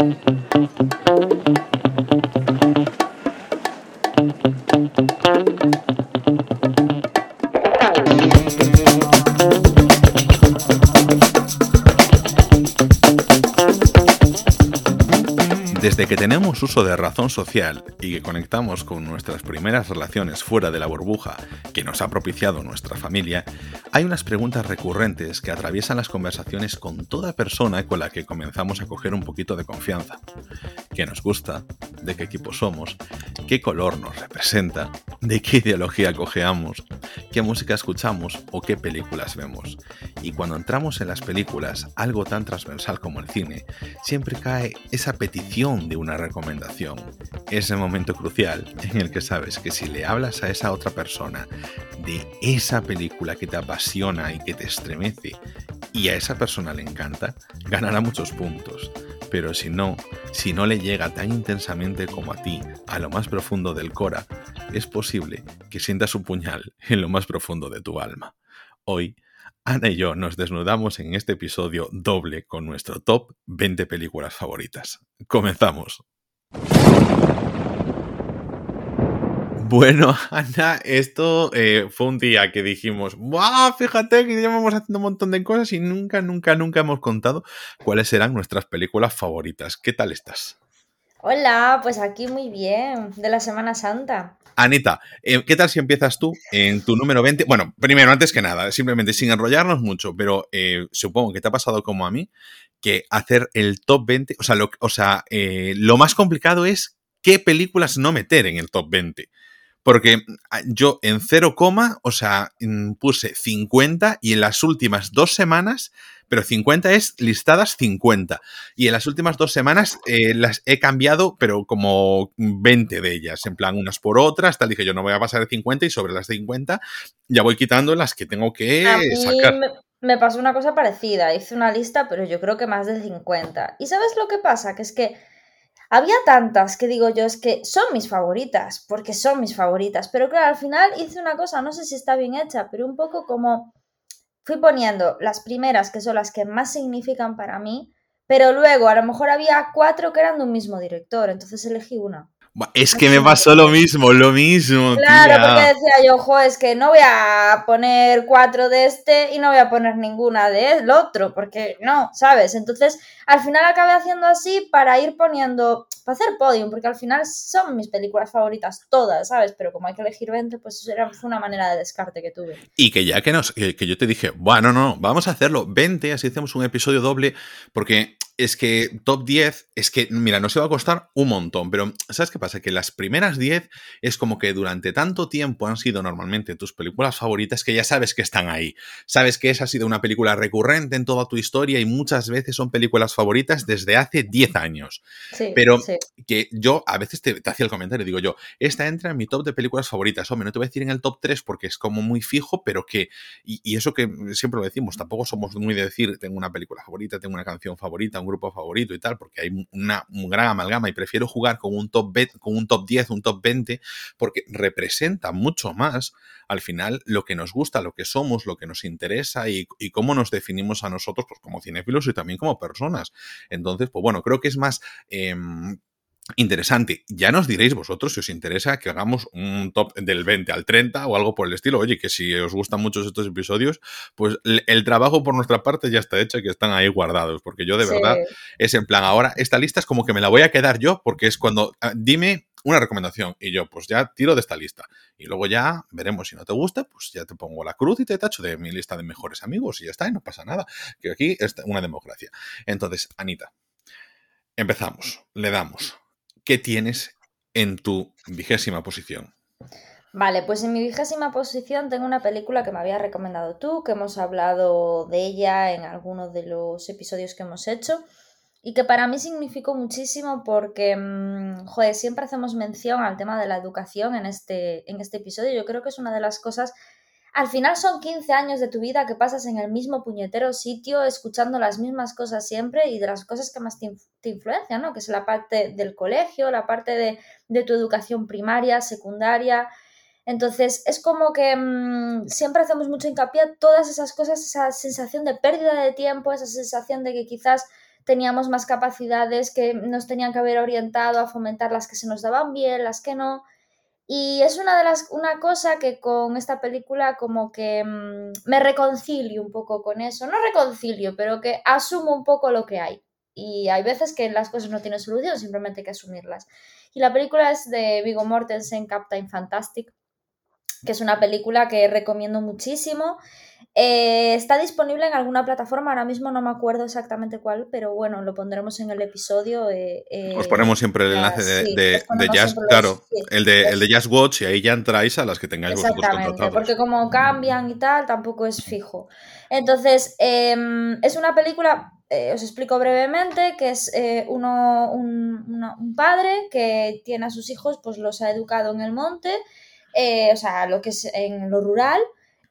Thank you. Desde que tenemos uso de razón social y que conectamos con nuestras primeras relaciones fuera de la burbuja que nos ha propiciado nuestra familia, hay unas preguntas recurrentes que atraviesan las conversaciones con toda persona con la que comenzamos a coger un poquito de confianza. ¿Qué nos gusta? ¿De qué equipo somos? ¿Qué color nos representa? ¿De qué ideología cojeamos? ¿Qué música escuchamos o qué películas vemos? Y cuando entramos en las películas, algo tan transversal como el cine, siempre cae esa petición de una recomendación. Ese momento crucial en el que sabes que si le hablas a esa otra persona de esa película que te apasiona y que te estremece y a esa persona le encanta, ganará muchos puntos. Pero si no, si no le llega tan intensamente como a ti, a lo más profundo del Cora, es posible que sientas un puñal en lo más profundo de tu alma. Hoy, Ana y yo nos desnudamos en este episodio doble con nuestro top 20 películas favoritas. Comenzamos. Bueno, Ana, esto eh, fue un día que dijimos, ¡Wow! Fíjate que llevamos haciendo un montón de cosas y nunca, nunca, nunca hemos contado cuáles eran nuestras películas favoritas. ¿Qué tal estás? Hola, pues aquí muy bien, de la Semana Santa. Anita, eh, ¿qué tal si empiezas tú en tu número 20? Bueno, primero, antes que nada, simplemente sin enrollarnos mucho, pero eh, supongo que te ha pasado como a mí, que hacer el top 20, o sea, lo, o sea, lo más complicado es qué películas no meter en el top 20. Porque ah, yo en 0, o sea, mm, puse 50 y en las últimas dos semanas, pero 50 es listadas 50. Y en las últimas dos semanas eh, las he cambiado, pero como 20 de ellas, en plan unas por otras, tal dije yo no voy a pasar de 50 y sobre las 50 ya voy quitando las que tengo que sacar. Me, me pasó una cosa parecida, hice una lista, pero yo creo que más de 50. ¿Y sabes lo que pasa? Que es que había tantas que digo yo, es que son mis favoritas, porque son mis favoritas, pero claro, al final hice una cosa, no sé si está bien hecha, pero un poco como fui poniendo las primeras, que son las que más significan para mí, pero luego a lo mejor había cuatro que eran de un mismo director, entonces elegí una. Es que me pasó lo mismo, lo mismo. Claro, porque decía yo, ojo, es que no voy a poner cuatro de este y no voy a poner ninguna del otro, porque no, ¿sabes? Entonces, al final acabé haciendo así para ir poniendo, para hacer podium, porque al final son mis películas favoritas todas, ¿sabes? Pero como hay que elegir 20, pues eso era, una manera de descarte que tuve. Y que ya que, nos, que, que yo te dije, bueno, no, vamos a hacerlo 20, así hacemos un episodio doble, porque es que top 10, es que, mira, nos iba a costar un montón, pero ¿sabes qué pasa? Que las primeras 10 es como que durante tanto tiempo han sido normalmente tus películas favoritas que ya sabes que están ahí. Sabes que esa ha sido una película recurrente en toda tu historia y muchas veces son películas favoritas desde hace 10 años. Sí, pero sí. Que yo a veces te, te hacía el comentario, digo yo, esta entra en mi top de películas favoritas. Hombre, no te voy a decir en el top 3 porque es como muy fijo, pero que, y, y eso que siempre lo decimos, tampoco somos muy de decir, tengo una película favorita, tengo una canción favorita, un grupo favorito y tal, porque hay una, un gran amalgama y prefiero jugar con un top 20, con un top 10, un top 20, porque representa mucho más al final lo que nos gusta, lo que somos, lo que nos interesa y, y cómo nos definimos a nosotros pues, como cinéfilos y también como personas. Entonces, pues bueno, creo que es más... Eh, interesante. Ya nos diréis vosotros si os interesa que hagamos un top del 20 al 30 o algo por el estilo. Oye, que si os gustan mucho estos episodios, pues el trabajo por nuestra parte ya está hecho y que están ahí guardados. Porque yo de Sí. verdad es en plan, ahora esta lista es como que me la voy a quedar yo porque es cuando, ah, dime una recomendación y yo pues ya tiro de esta lista. Y luego ya veremos si no te gusta, pues ya te pongo la cruz y te tacho de mi lista de mejores amigos y ya está, y no pasa nada. Que aquí es una democracia. Entonces, Anita, empezamos, le damos. ¿Qué tienes en tu vigésima posición? Vale, pues en mi vigésima posición tengo una película que me habías recomendado tú, que hemos hablado de ella en algunos de los episodios que hemos hecho y que para mí significó muchísimo porque, mmm, joder, siempre hacemos mención al tema de la educación en este, en este episodio. Yo creo que es una de las cosas al final son 15 años de tu vida que pasas en el mismo puñetero sitio, escuchando las mismas cosas siempre y de las cosas que más te, te influencian, ¿no? Que es la parte del colegio, la parte de, de tu educación primaria, secundaria. Entonces, es como que mmm, siempre hacemos mucho hincapié a todas esas cosas, esa sensación de pérdida de tiempo, esa sensación de que quizás teníamos más capacidades que nos tenían que haber orientado a fomentar las que se nos daban bien, las que no. Y es una de las una cosa que con esta película como que mm, me reconcilio un poco con eso, no reconcilio, pero que asumo un poco lo que hay. Y hay veces que las cosas no tienen solución, simplemente hay que asumirlas. Y la película es de Viggo Mortensen, Captain Fantastic, que es una película que recomiendo muchísimo. Eh, está disponible en alguna plataforma, ahora mismo no me acuerdo exactamente cuál, pero bueno, lo pondremos en el episodio. Eh, Os eh, ponemos siempre el enlace de, Jazz, claro, el, de, el de Jazz Watch y ahí ya entráis a las que tengáis vosotros contratados. Porque como cambian y tal, tampoco es fijo. Entonces, em, es una película, os explico brevemente, que es uno, un, un, padre que tiene a sus hijos, pues los ha educado en el monte, o sea, lo que es en lo rural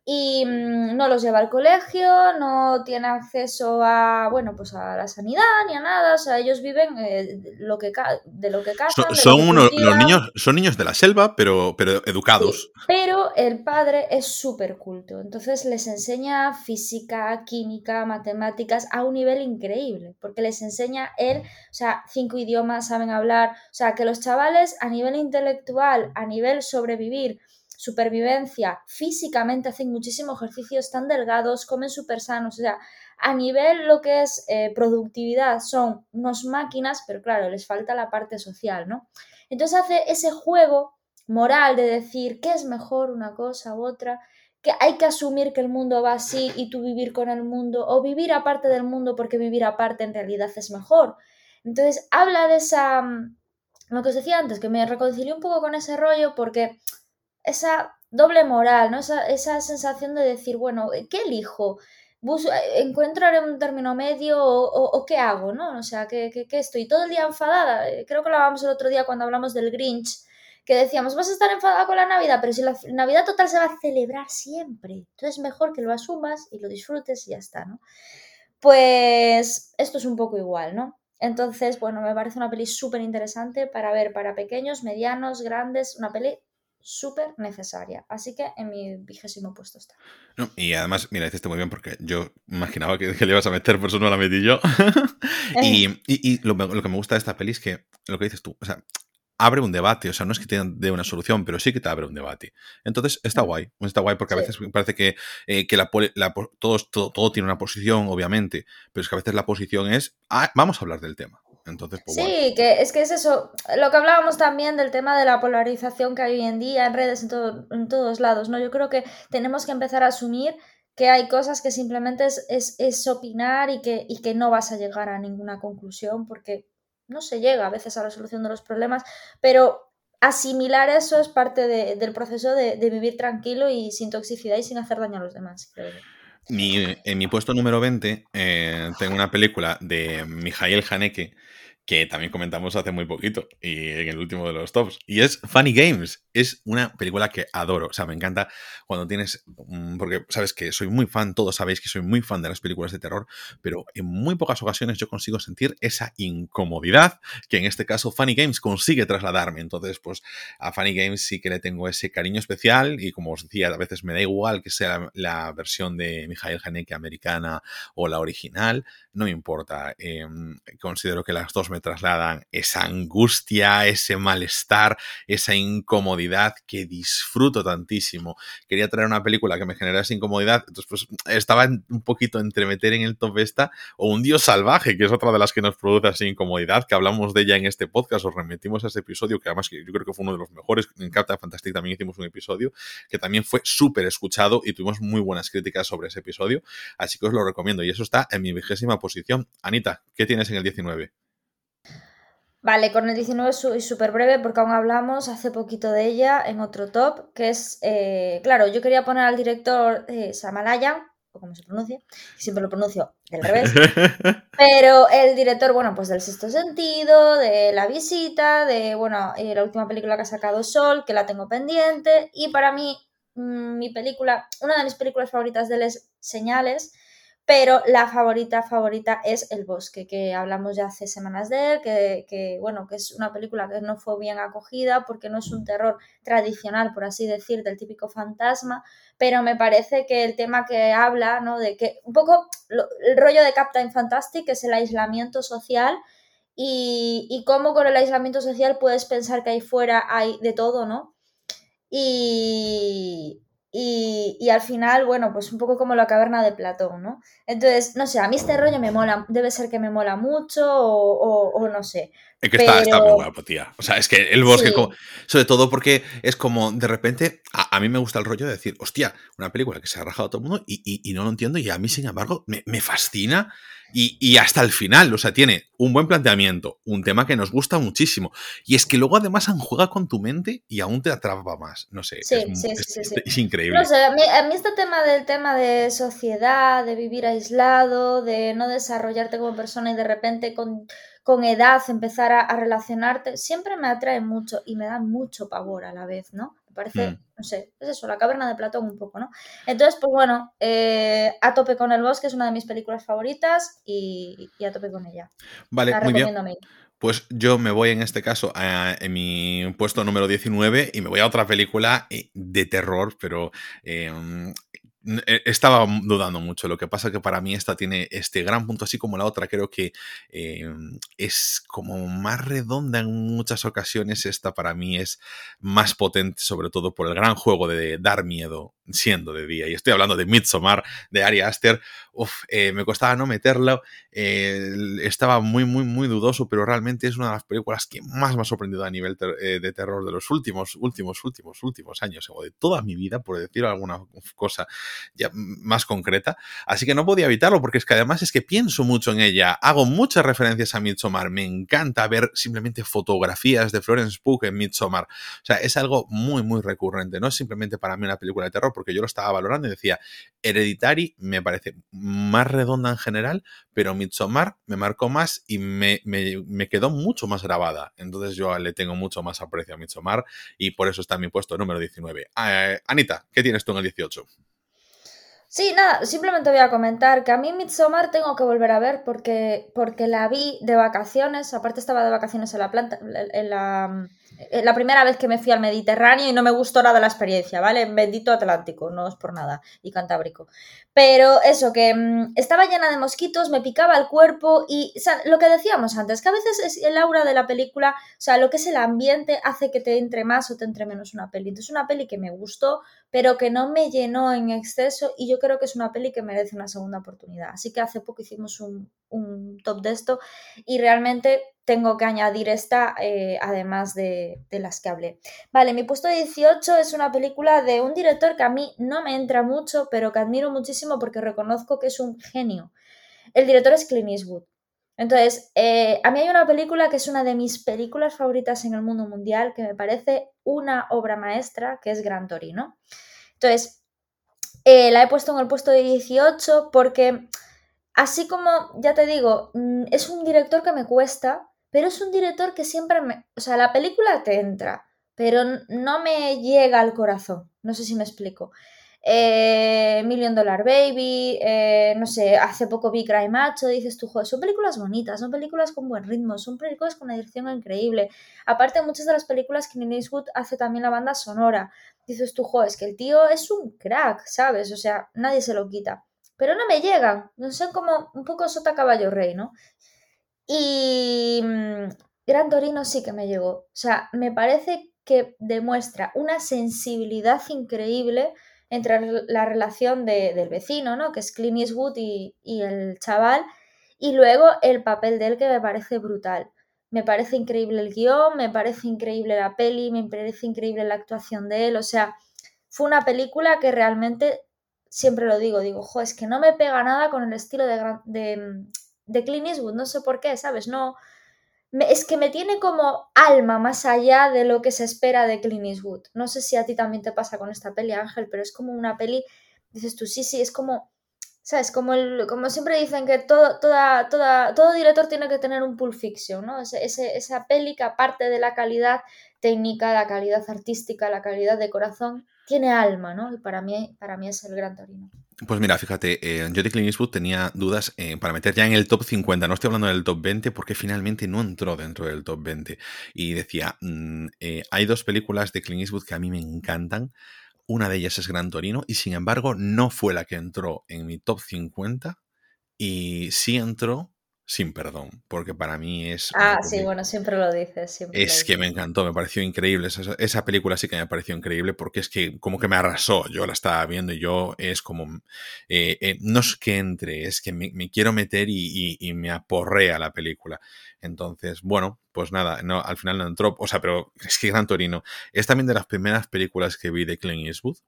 y mm, no los lleva al colegio, no tiene acceso a, bueno, pues a la sanidad ni a nada, o sea, ellos viven eh, lo que de lo que cazan. Son, los niños, son niños de la selva, pero, pero educados. pero el padre es súper culto, entonces les enseña física, química, matemáticas a un nivel increíble, porque les enseña él, o sea, cinco idiomas saben hablar, o sea, que los chavales a nivel intelectual, a nivel sobrevivir, supervivencia, físicamente hacen muchísimo ejercicio, están delgados, comen súper sanos, o sea, a nivel lo que es eh, productividad son unos máquinas, pero claro, les falta la parte social, ¿no? Entonces hace ese juego moral de decir qué es mejor una cosa u otra, que hay que asumir que el mundo va así y tú vivir con el mundo, o vivir aparte del mundo porque vivir aparte en realidad es mejor. Entonces habla de esa, mm, lo que os decía antes, que me reconcilié un poco con ese rollo porque esa doble moral, ¿no? Esa, sensación de decir, bueno, ¿qué elijo? ¿Encuentro un término medio o, qué hago? ¿no? O sea, ¿qué, estoy? ¿Todo el día enfadada? Eh, creo que lo hablamos el otro día cuando hablamos del Grinch, que decíamos, vas a estar enfadada con la Navidad, pero si la Navidad total se va a celebrar siempre, entonces mejor que lo asumas y lo disfrutes y ya está, ¿no? Pues esto es un poco igual, ¿no? Entonces, bueno, me parece una peli súper interesante para ver para pequeños, medianos, grandes, una peli súper necesaria. Así que en mi vigésimo puesto está. y además, mira, hiciste muy bien porque yo imaginaba que, le ibas a meter, por eso no la metí yo. y, lo, que me gusta de esta peli es que lo que dices tú, o sea, abre un debate, o sea, no es que te dé una solución, pero sí que te abre un debate. Entonces, está guay, está guay porque a veces parece que, eh, que la, todo, todo, tiene una posición, obviamente, pero es que a veces la posición es, ah, vamos a hablar del tema. Entonces, pues, sí, que es que es eso, lo que hablábamos también del tema de la polarización que hay hoy en día en redes en, todo, en todos lados, ¿no? Yo creo que tenemos que empezar a asumir que hay cosas que simplemente es, es, opinar y que, y que no vas a llegar a ninguna conclusión porque no se llega a veces a la solución de los problemas, pero asimilar eso es parte del proceso de, vivir tranquilo y sin toxicidad y sin hacer daño a los demás, en mi puesto número 20 eh, tengo una película de Mijael Haneke que también comentamos hace muy poquito y en el último de los tops. Y es Funny Games. Es una película que adoro. O sea, me encanta cuando tienes. Porque sabes que soy muy fan, todos sabéis que soy muy fan de las películas de terror, pero en muy pocas ocasiones yo consigo sentir esa incomodidad que en este caso Funny Games consigue trasladarme. Entonces, pues a Funny Games sí que le tengo ese cariño especial y como os decía, a veces me da igual que sea la, versión de Mijael Haneke americana o la original, no me importa. Em, considero que las dos me trasladan esa angustia, ese malestar, esa incomodidad que disfruto tantísimo. Quería traer una película que me generase incomodidad, entonces pues estaba un poquito entre meter en el top esta o Un Dios Salvaje, que es otra de las que nos produce así incomodidad, que hablamos de ella en este podcast, os remitimos a ese episodio, que además yo creo que fue uno de los mejores, en Captain Fantastic también hicimos un episodio, que también fue súper escuchado y tuvimos muy buenas críticas sobre ese episodio, así que os lo recomiendo y eso está en mi vigésima posición. Anita, ¿qué tienes en el 19? Vale, con el 19 soy súper breve porque aún hablamos hace poquito de ella en otro top, que es, eh, claro, yo quería poner al director eh, Samalaya, o como se pronuncia, siempre lo pronuncio del revés, pero el director, bueno, pues del sexto sentido, de la visita, de, bueno, eh, la última película que ha sacado Sol, que la tengo pendiente, y para mí, mm, mi película, una de mis películas favoritas de él es Señales, pero la favorita, favorita es El Bosque, que hablamos ya hace semanas de él, que, bueno, que es una película que no fue bien acogida porque no es un terror tradicional, por así decir, del típico fantasma, pero me parece que el tema que habla, ¿no? De que un poco el rollo de Captain Fantastic es el aislamiento social y, y cómo con el aislamiento social puedes pensar que ahí fuera hay de todo, ¿no? Y, y, al final, bueno, pues un poco como la caverna de Platón, ¿no? Entonces, no sé, a mí este rollo me mola, debe ser que me mola mucho o, no sé. Es que está, muy guapo, tía. O sea, es que el bosque, sobre todo porque es como de repente, a, mí me gusta el rollo de decir, hostia, una película que se ha rajado a todo el mundo y, no lo entiendo y a mí, sin embargo, me, me fascina y, hasta el final, o sea, tiene un buen planteamiento, un tema que nos gusta muchísimo. Y es que luego además juega con tu mente y aún te atrapa más. No sé, es, increíble. No sé, a mí, este tema del tema de sociedad, de vivir aislado, de no desarrollarte como persona y de repente con, con edad empezar a relacionarte, siempre me atrae mucho y me da mucho pavor a la vez, ¿no? Parece, mm. no sé, es eso, la caverna de Platón un poco, ¿no? Entonces, pues bueno, eh, A tope con el bosque es una de mis películas favoritas y, a tope con ella. Vale, muy bien. Pues yo me voy en este caso a, en mi puesto número 19 y me voy a otra película eh, de terror, pero eh, estaba dudando mucho. Lo que pasa que para mí esta tiene este gran punto, así como la otra. Creo que em, es como más redonda en muchas ocasiones. Esta para mí es más potente, sobre todo por el gran juego de dar miedo siendo de día. Y estoy hablando de Midsommar, de Ari Aster. Eh, me costaba no meterlo. Eh, estaba muy, muy, muy dudoso, pero realmente es una de las películas que más me ha sorprendido a nivel eh, de terror de los últimos, últimos, últimos, últimos años, o de toda mi vida, por decir alguna cosa más concreta. Así que no podía evitarlo, porque es que además es que pienso mucho en ella. Hago muchas referencias a Midsommar. Me encanta ver simplemente fotografías de Florence Pugh en Midsommar. O sea, es algo muy, muy recurrente. No es simplemente para mí una película de terror, porque yo lo estaba valorando y decía, Hereditary me parece más redonda en general, pero Midsommar me marcó más y me, quedó mucho más grabada. Entonces yo le tengo mucho más aprecio a Midsommar y por eso está en mi puesto número 19. Eh, Anita, ¿qué tienes tú en el 18? Sí, nada, simplemente voy a comentar que a mí Midsommar tengo que volver a ver porque, porque la vi de vacaciones, aparte estaba de vacaciones en la planta, en la, la primera vez que me fui al Mediterráneo y no me gustó nada la experiencia, ¿vale? Bendito Atlántico, no es por nada, y Cantábrico. Pero eso, que mm, estaba llena de mosquitos, me picaba el cuerpo y lo que decíamos antes, que a veces es el aura de la película, o sea, lo que es el ambiente hace que te entre más o te entre menos una peli. Entonces, una peli que me gustó, pero que no me llenó en exceso y yo creo que es una peli que merece una segunda oportunidad. Así que hace poco hicimos un top de esto y realmente tengo que añadir esta, eh, además de, las que hablé. Vale, mi puesto 18 es una película de un director que a mí no me entra mucho, pero que admiro muchísimo porque reconozco que es un genio. El director es Clint Eastwood. Entonces, eh, a mí hay una película que es una de mis películas favoritas en el mundo mundial, que me parece una obra maestra, que es Gran Torino. Entonces, eh, la he puesto en el puesto de 18 porque, así como, ya te digo, mm, es un director que me cuesta, pero es un director que siempre me... O sea, la película te entra, pero no me llega al corazón. No sé si me explico. Eh, Million Dollar Baby, eh, no sé, hace poco vi Cry Macho, dices tú, joder, son películas bonitas, son películas con buen ritmo, son películas con una dirección increíble. Aparte, muchas de las películas que Clint Eastwood hace también la banda sonora. Dices tú, joder, es que el tío es un crack, ¿sabes? O sea, nadie se lo quita. Pero no me llegan, no sé, como un poco sota caballo rey, ¿no? Y mm, Gran Torino sí que me llegó. O sea, me parece que demuestra una sensibilidad increíble entre la relación del vecino, ¿no? Que es Clint Eastwood y, y el chaval. Y luego el papel de él que me parece brutal. Me parece increíble el guion, me parece increíble la peli, me parece increíble la actuación de él. O sea, fue una película que realmente, siempre lo digo, digo, jo, es que no me pega nada con el estilo de, de, de Clint Eastwood, no sé por qué, ¿sabes? No, es que me tiene como alma más allá de lo que se espera de Clint Eastwood. No sé si a ti también te pasa con esta peli, Ángel, pero es como una peli, dices tú, sí, sí, es como, ¿Sabes? Como, el, como siempre dicen que todo, todo director tiene que tener un Pulp Fiction, ¿no? Ese, esa peli que aparte de la calidad técnica, la calidad artística, la calidad de corazón, tiene alma, ¿no? Y para mí, para mí es el Gran Torino. Pues mira, fíjate, eh, yo de Clint Eastwood tenía dudas eh, para meter ya en el top 50, no estoy hablando del top 20 porque finalmente no entró dentro del top 20. Y decía, mm, eh, hay dos películas de Clint Eastwood que a mí me encantan, una de ellas es Gran Torino y sin embargo no fue la que entró en mi top 50 y sí entró sin perdón, porque para mí es... Ah, sí, bueno, siempre lo dices. es que me encantó, me pareció increíble. Esa, película sí que me pareció increíble porque es que como que me arrasó. Yo la estaba viendo y yo es como... Eh, eh, no es que entre, es que me, quiero meter y, y, me aporré a la película. Entonces, bueno, pues nada, no, al final no entró. O sea, pero es que Gran Torino es también de las primeras películas que vi de Clint Eastwood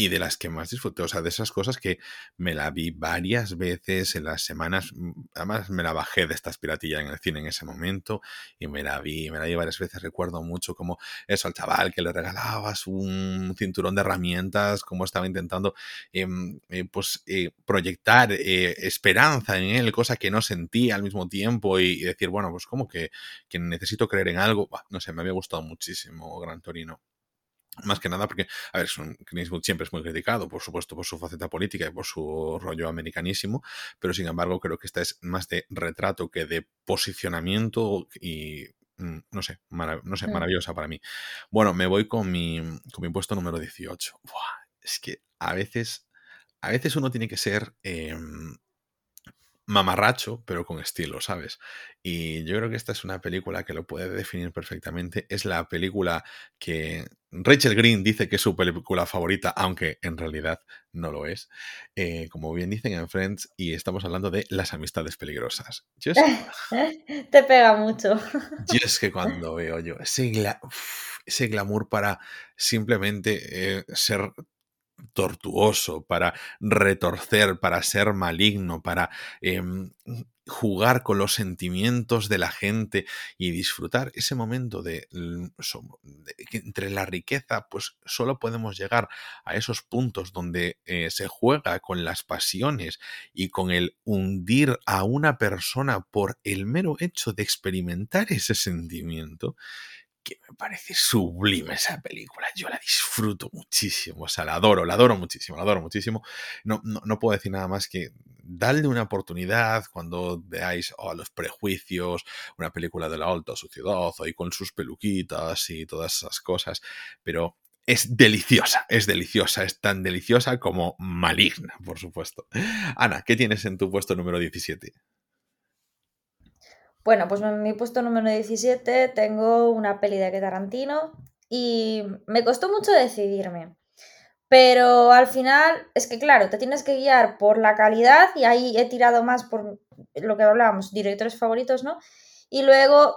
y de las que más disfruté. O sea, de esas cosas que me la vi varias veces en las semanas. Mm, además, me la bajé de esta piratillas en el cine en ese momento y me la vi, me la vi varias veces. Recuerdo mucho como eso al chaval que le regalabas un cinturón de herramientas, como estaba intentando em, eh, pues eh, proyectar eh, esperanza en él, cosa que no sentía al mismo tiempo y, decir, bueno, pues como que necesito creer en algo. no sé, me había gustado muchísimo Gran Torino. Más que nada porque, a ver, Clint siempre es muy criticado, por supuesto, por su faceta política y por su rollo americanísimo, pero sin embargo creo que esta es más de retrato que de posicionamiento y, mm, no sé, no sé mm. maravillosa para mí. Bueno, me voy con mi, con mi puesto número 18. es que a veces, a veces uno tiene que ser... Em, mamarracho, pero con estilo, ¿sabes? Y yo creo que esta es una película que lo puede definir perfectamente. Es la película que Rachel Green dice que es su película favorita, aunque en realidad no lo es. Eh, como bien dicen en Friends, y estamos hablando de las amistades peligrosas. Te pega mucho. Yo es que cuando veo yo ese, ese glamour para simplemente eh, ser tortuoso, para retorcer, para ser maligno, para em, jugar con los sentimientos de la gente y disfrutar ese momento de, entre la riqueza, pues solo podemos llegar a esos puntos donde eh, se juega con las pasiones y con el hundir a una persona por el mero hecho de experimentar ese sentimiento que me parece sublime esa película. Yo la disfruto muchísimo, o sea, la adoro, la adoro muchísimo, la adoro muchísimo. No, no, puedo decir nada más que darle una oportunidad cuando veáis oh, los prejuicios, una película de la alta sociedad, ahí con sus peluquitas y todas esas cosas, pero es deliciosa, es deliciosa, es tan deliciosa como maligna, por supuesto. Ana, ¿qué tienes en tu puesto número 17? Bueno, pues en mi puesto número 17 tengo una peli de Tarantino y me costó mucho decidirme. Pero al final, es que claro, te tienes que guiar por la calidad y ahí he tirado más por lo que hablábamos, directores favoritos, ¿no? Y luego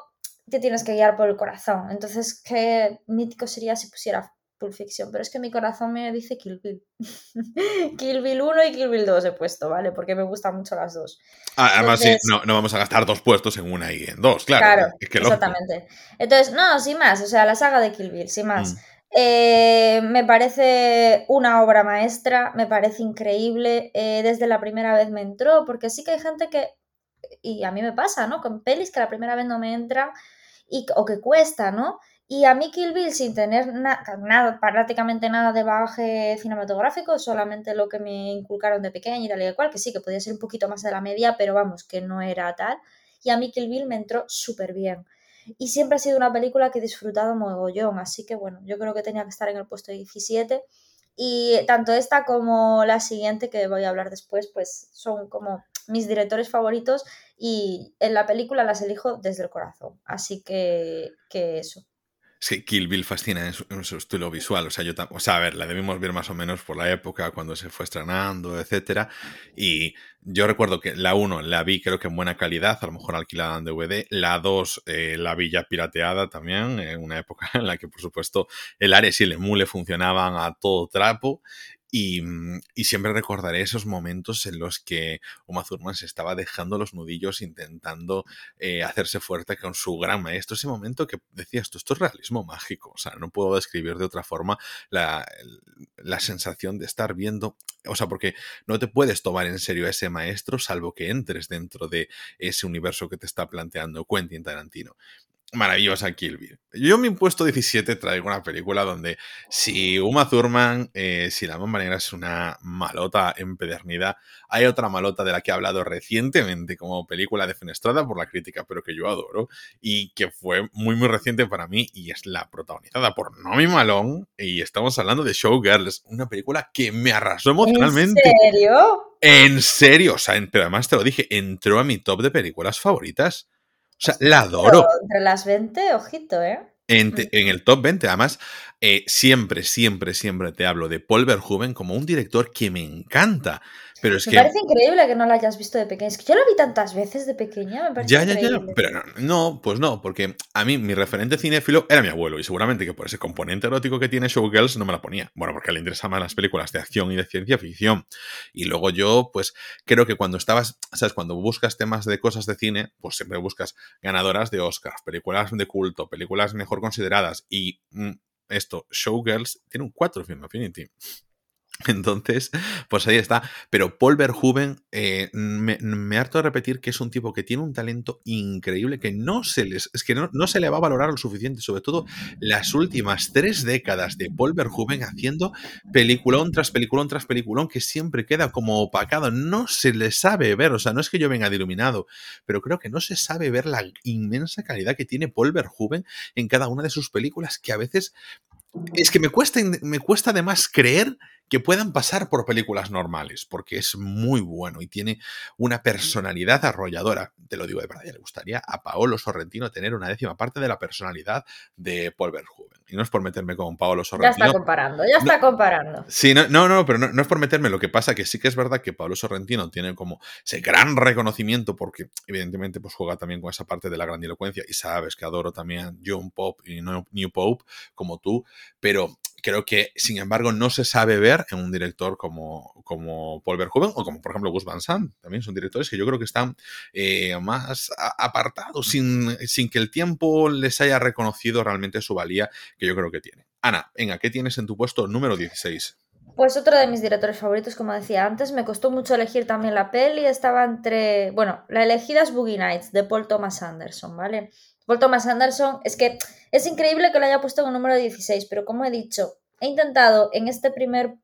te tienes que guiar por el corazón. Entonces, qué mítico sería si pusiera Pulp Fiction, pero es que mi corazón me dice Kill Bill. Kill Bill 1 y Kill Bill 2 he puesto, ¿vale? Porque me gustan mucho las dos. Ah, además, sí, no, vamos a gastar dos puestos en una y en dos, claro. exactamente. Entonces, no, sin más, o sea, la saga de Kill Bill, sin más. Mm. Eh, me parece una obra maestra, me parece increíble. Eh, desde la primera vez me entró, porque sí que hay gente que, y a mí me pasa, ¿no? Con pelis que la primera vez no me entra y, o que cuesta, ¿no? Y a mí Kill Bill, sin tener nada, prácticamente nada de bagaje cinematográfico, solamente lo que me inculcaron de pequeña y tal y cual, que sí, que podía ser un poquito más de la media, pero vamos, que no era tal. Y a mí Kill Bill me entró súper bien. Y siempre ha sido una película que he disfrutado mogollón, así que bueno, yo creo que tenía que estar en el puesto 17. Y tanto esta como la siguiente, que voy a hablar después, pues son como mis directores favoritos y en la película las elijo desde el corazón. Así que, que eso. Sí, Kill Bill fascina en su, estilo visual. O sea, yo o sea, a ver, la debimos ver más o menos por la época, cuando se fue estrenando, etcétera. Y yo recuerdo que la 1 la vi creo que en buena calidad, a lo mejor alquilada en DVD. La 2 eh, la vi ya pirateada también, en una época en la que, por supuesto, el Ares y el Emule funcionaban a todo trapo. Y, mm, y, siempre recordaré esos momentos en los que Uma Thurman se estaba dejando los nudillos intentando eh, hacerse fuerte con su gran maestro. Ese momento que decías esto, esto es realismo mágico. O sea, no puedo describir de otra forma la, la sensación de estar viendo, o sea, porque no te puedes tomar en serio a ese maestro salvo que entres dentro de ese universo que te está planteando Quentin Tarantino maravillosa Kill Bill. Yo en mi puesto 17 traigo una película donde si Uma Thurman, eh, si la Mamba Negra es una malota empedernida, hay otra malota de la que he hablado recientemente como película defenestrada por la crítica, pero que yo adoro y que fue muy muy reciente para mí y es la protagonizada por Nomi Malone y estamos hablando de Showgirls, una película que me arrasó emocionalmente. ¿En serio? En serio, o sea, pero además te lo dije, entró a mi top de películas favoritas. O sea, la adoro. Entre las 20, ojito, ¿eh? En, en, el top 20, además, eh, siempre, siempre, siempre te hablo de Paul Verhoeven como un director que me encanta. Pero es me que... parece increíble que no lo hayas visto de pequeña. Es que yo lo vi tantas veces de pequeña, me parece Ya, ya, ya. increíble. Pero no, no, pues no, porque a mí mi referente cinéfilo era mi abuelo y seguramente que por ese componente erótico que tiene Showgirls no me la ponía. Bueno, porque le interesaban las películas de acción y de ciencia ficción. Y luego yo, pues creo que cuando estabas, ¿sabes? Cuando buscas temas de cosas de cine, pues siempre buscas ganadoras de Oscars, películas de culto, películas mejor consideradas y mm, esto, Showgirls tiene un 4 Film Affinity. Entonces, pues ahí está. Pero Paul Verhoeven, eh, me, harto de repetir que es un tipo que tiene un talento increíble que no se les, es que no, no, se le va a valorar lo suficiente, sobre todo las últimas tres décadas de Paul Verhoeven haciendo peliculón tras peliculón tras peliculón que siempre queda como opacado. No se le sabe ver, o sea, no es que yo venga de iluminado, pero creo que no se sabe ver la inmensa calidad que tiene Paul Verhoeven en cada una de sus películas que a veces es que me cuesta, me cuesta además creer que puedan pasar por películas normales, porque es muy bueno y tiene una personalidad arrolladora. Te lo digo de verdad, ya le gustaría a Paolo Sorrentino tener una décima parte de la personalidad de Paul Verhoeven. Y no es por meterme con Paolo Sorrentino. Ya está comparando, ya está no, comparando. Sí, no, no, no pero no, no, es por meterme. Lo que pasa que sí que es verdad que Paolo Sorrentino tiene como ese gran reconocimiento, porque evidentemente pues juega también con esa parte de la grandilocuencia y sabes que adoro también John Pop y New Pope como tú, pero creo que, sin embargo, no se sabe ver en un director como, como Paul Verhoeven o como, por ejemplo, Gus Van Sant. También son directores que yo creo que están eh, más apartados, sin, sin, que el tiempo les haya reconocido realmente su valía, que yo creo que tiene. Ana, venga, ¿qué tienes en tu puesto número 16? Pues otro de mis directores favoritos, como decía antes, me costó mucho elegir también la peli, estaba entre, bueno, la elegida es Boogie Nights de Paul Thomas Anderson, ¿vale? Paul Thomas Anderson, es que es increíble que lo haya puesto en el número 16, pero como he dicho, he intentado en este primer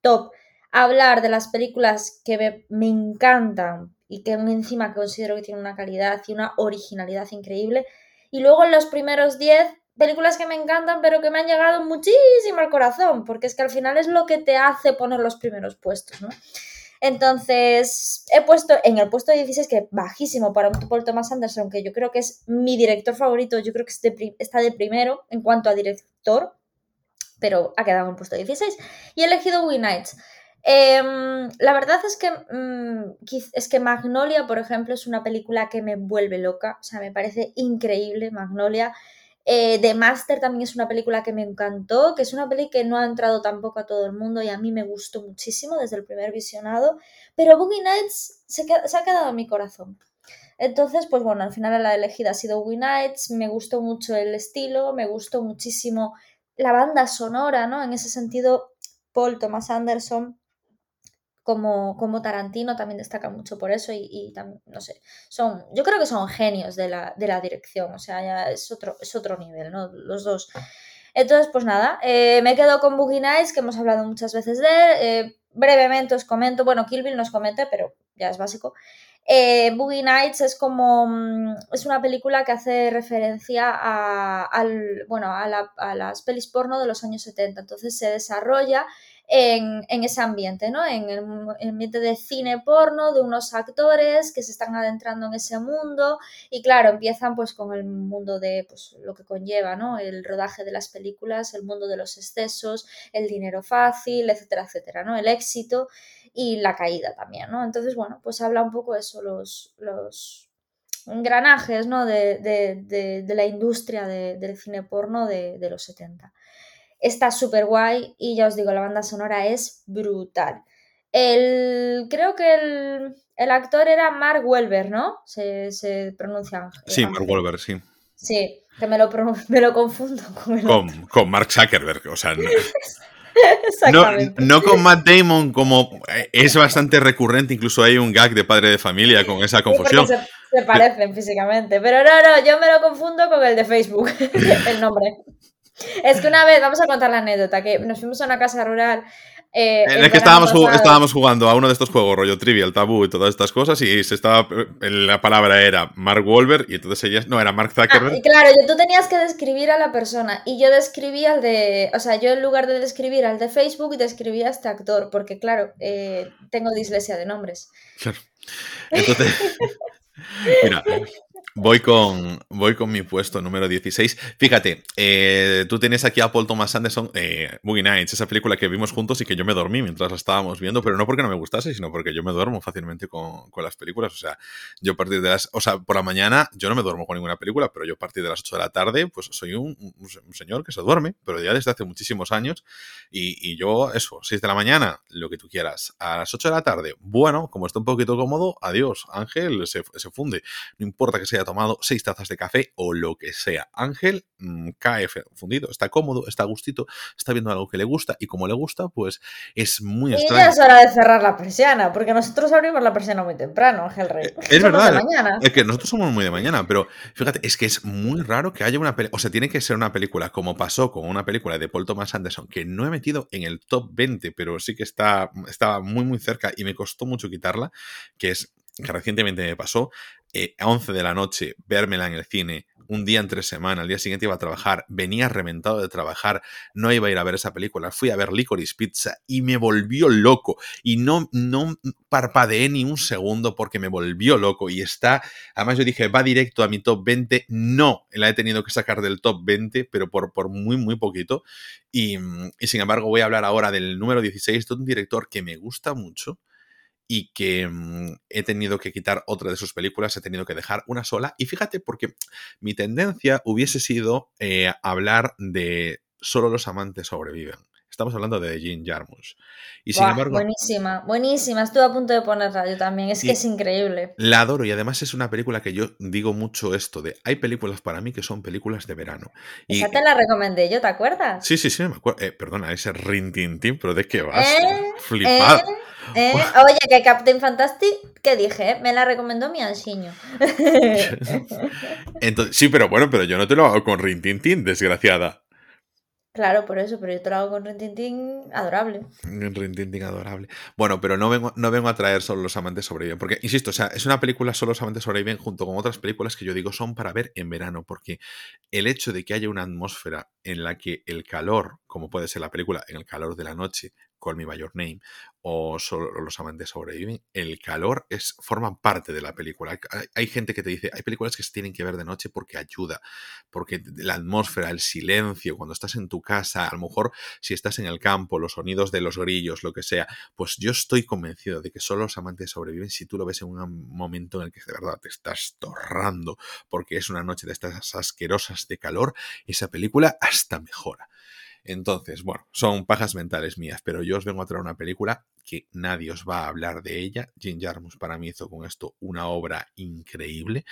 top hablar de las películas que me, me encantan y que encima considero que tienen una calidad y una originalidad increíble. Y luego en los primeros 10 películas que me encantan, pero que me han llegado muchísimo al corazón, porque es que al final es lo que te hace poner los primeros puestos, ¿no? Entonces, he puesto en el puesto 16, que bajísimo para un Paul Thomas Anderson, que yo creo que es mi director favorito, yo creo que está de primero en cuanto a director, pero ha quedado en el puesto 16. Y he elegido We Nights. Eh, la verdad es que, mmm, es que Magnolia, por ejemplo, es una película que me vuelve loca, o sea, me parece increíble Magnolia. Eh, The Master también es una película que me encantó, que es una peli que no ha entrado tampoco a todo el mundo y a mí me gustó muchísimo desde el primer visionado, pero Boogie Nights se, ha quedado en mi corazón. Entonces, pues bueno, al final la elegida ha sido Boogie Nights, me gustó mucho el estilo, me gustó muchísimo la banda sonora, ¿no? En ese sentido, Paul Thomas Anderson como, como, Tarantino también destaca mucho por eso y, y, también, no sé, son, yo creo que son genios de la, de la dirección, o sea, ya es otro, es otro nivel, ¿no? Los dos. Entonces, pues nada, eh, me quedo con Boogie Nights, que hemos hablado muchas veces de él, eh, brevemente os comento, bueno, Kill Bill nos comenté, pero ya es básico. Eh, Boogie Nights es como es una película que hace referencia a, al, bueno, a, la, a las pelis porno de los años 70, entonces se desarrolla en, ese ambiente, ¿no? En el, el, ambiente de cine porno, de unos actores que se están adentrando en ese mundo y claro, empiezan pues con el mundo de pues, lo que conlleva, ¿no? El rodaje de las películas, el mundo de los excesos, el dinero fácil, etcétera, etcétera, ¿no? El éxito y la caída también, ¿no? Entonces, bueno, pues habla un poco eso, los, los engranajes, ¿no? De, de, de, de la industria del cine porno de, los 70. Está súper guay y ya os digo, la banda sonora es brutal. El, creo que el, actor era Mark Welber, ¿no? Se, se pronuncia. Sí, Mark Welber, sí. Sí, que me lo, me lo confundo con, con, con Mark Zuckerberg, o sea, no, no, con Matt Damon, como eh, es bastante recurrente, incluso hay un gag de padre de familia con esa confusión. se, se, parecen físicamente, pero no, no, yo me lo confundo con el de Facebook, el nombre. Es que una vez, vamos a contar la anécdota, que nos fuimos a una casa rural eh, es que estábamos, estábamos, jugando a uno de estos juegos, rollo trivial, tabú y todas estas cosas, y se estaba, eh, la palabra era Mark Wolver y entonces ella, no, era Mark Zuckerberg. Ah, y claro, tú tenías que describir a la persona, y yo describí al de, o sea, yo en lugar de describir al de Facebook, describí a este actor, porque claro, eh, tengo dislexia de nombres. Claro. Entonces, mira, Voy con, voy con mi puesto número 16. Fíjate, eh, tú tienes aquí a Paul Thomas Anderson, eh, Boogie Nights, esa película que vimos juntos y que yo me dormí mientras la estábamos viendo, pero no porque no me gustase, sino porque yo me duermo fácilmente con, con, las películas. O sea, yo a partir de las. O sea, por la mañana yo no me duermo con ninguna película, pero yo a partir de las 8 de la tarde, pues soy un, señor que se duerme, pero ya desde hace muchísimos años. Y, y, yo, eso, 6 de la mañana, lo que tú quieras. A las 8 de la tarde, bueno, como está un poquito cómodo, adiós, Ángel se, se funde. No importa que sea tomado seis tazas de café o lo que sea. Ángel mmm, cae fundido, está cómodo, está gustito, está viendo algo que le gusta y como le gusta, pues es muy extraño. Y ya es hora de cerrar la persiana, porque nosotros abrimos la persiana muy temprano, Ángel Rey. Eh, es verdad, es que nosotros somos muy de mañana, pero fíjate, es que es muy raro que haya una película, o sea, tiene que ser una película como pasó con una película de Paul Thomas Anderson, que no he metido en el top 20, pero sí que está, estaba muy, muy cerca y me costó mucho quitarla, que es que recientemente me pasó, eh, a 11 de la noche, vérmela en el cine, un día entre semana, al día siguiente iba a trabajar, venía reventado de trabajar, no iba a ir a ver esa película, fui a ver Licorice Pizza y me volvió loco. Y no, no parpadeé ni un segundo porque me volvió loco. Y está, además yo dije, va directo a mi top 20, no, la he tenido que sacar del top 20, pero por, por muy, muy poquito. Y, y sin embargo voy a hablar ahora del número 16 de un director que me gusta mucho, y que mm, he tenido que quitar otra de sus películas, he tenido que dejar una sola. Y fíjate, porque mi tendencia hubiese sido eh, hablar de solo los amantes sobreviven. Estamos hablando de Jean Jarmusch. Y sin embargo. Buenísima, buenísima. Estuve a punto de ponerla yo también. Es que es increíble. La adoro y además es una película que yo digo mucho esto de. Hay películas para mí que son películas de verano. Y, Esa te la recomendé yo, ¿te acuerdas? Sí, sí, sí, me acuerdo. Eh, perdona, ese rintintín, pero ¿de qué vas? ¿Eh? Flipad. ¿Eh? Oye, que Captain Fantastic, ¿qué dije? Me la recomendó mi ansiño. Entonces, sí, pero bueno, pero yo no te lo hago con rintintín, desgraciada. Claro, por eso, pero yo te lo hago con Rintintín adorable. Rintintín adorable. Bueno, pero no vengo, no vengo a traer solo Los Amantes Sobreviven, porque, insisto, o sea, es una película solo Los Amantes Sobreviven junto con otras películas que yo digo son para ver en verano, porque el hecho de que haya una atmósfera en la que el calor, como puede ser la película, en el calor de la noche, Call Me By Your Name o solo Los Amantes Sobreviven, el calor es, forma parte de la película. Hay, gente que te dice, hay películas que se tienen que ver de noche porque ayuda, porque la atmósfera, el silencio, cuando estás en tu casa, a lo mejor si estás en el campo, los sonidos de los grillos, lo que sea, pues yo estoy convencido de que solo Los Amantes Sobreviven si tú lo ves en un momento en el que de verdad te estás torrando porque es una noche de estas asquerosas de calor, esa película hasta mejora. Entonces, bueno, son pajas mentales mías, pero yo os vengo a traer una película que nadie os va a hablar de ella. Jim Jarmus para mí hizo con esto una obra increíble.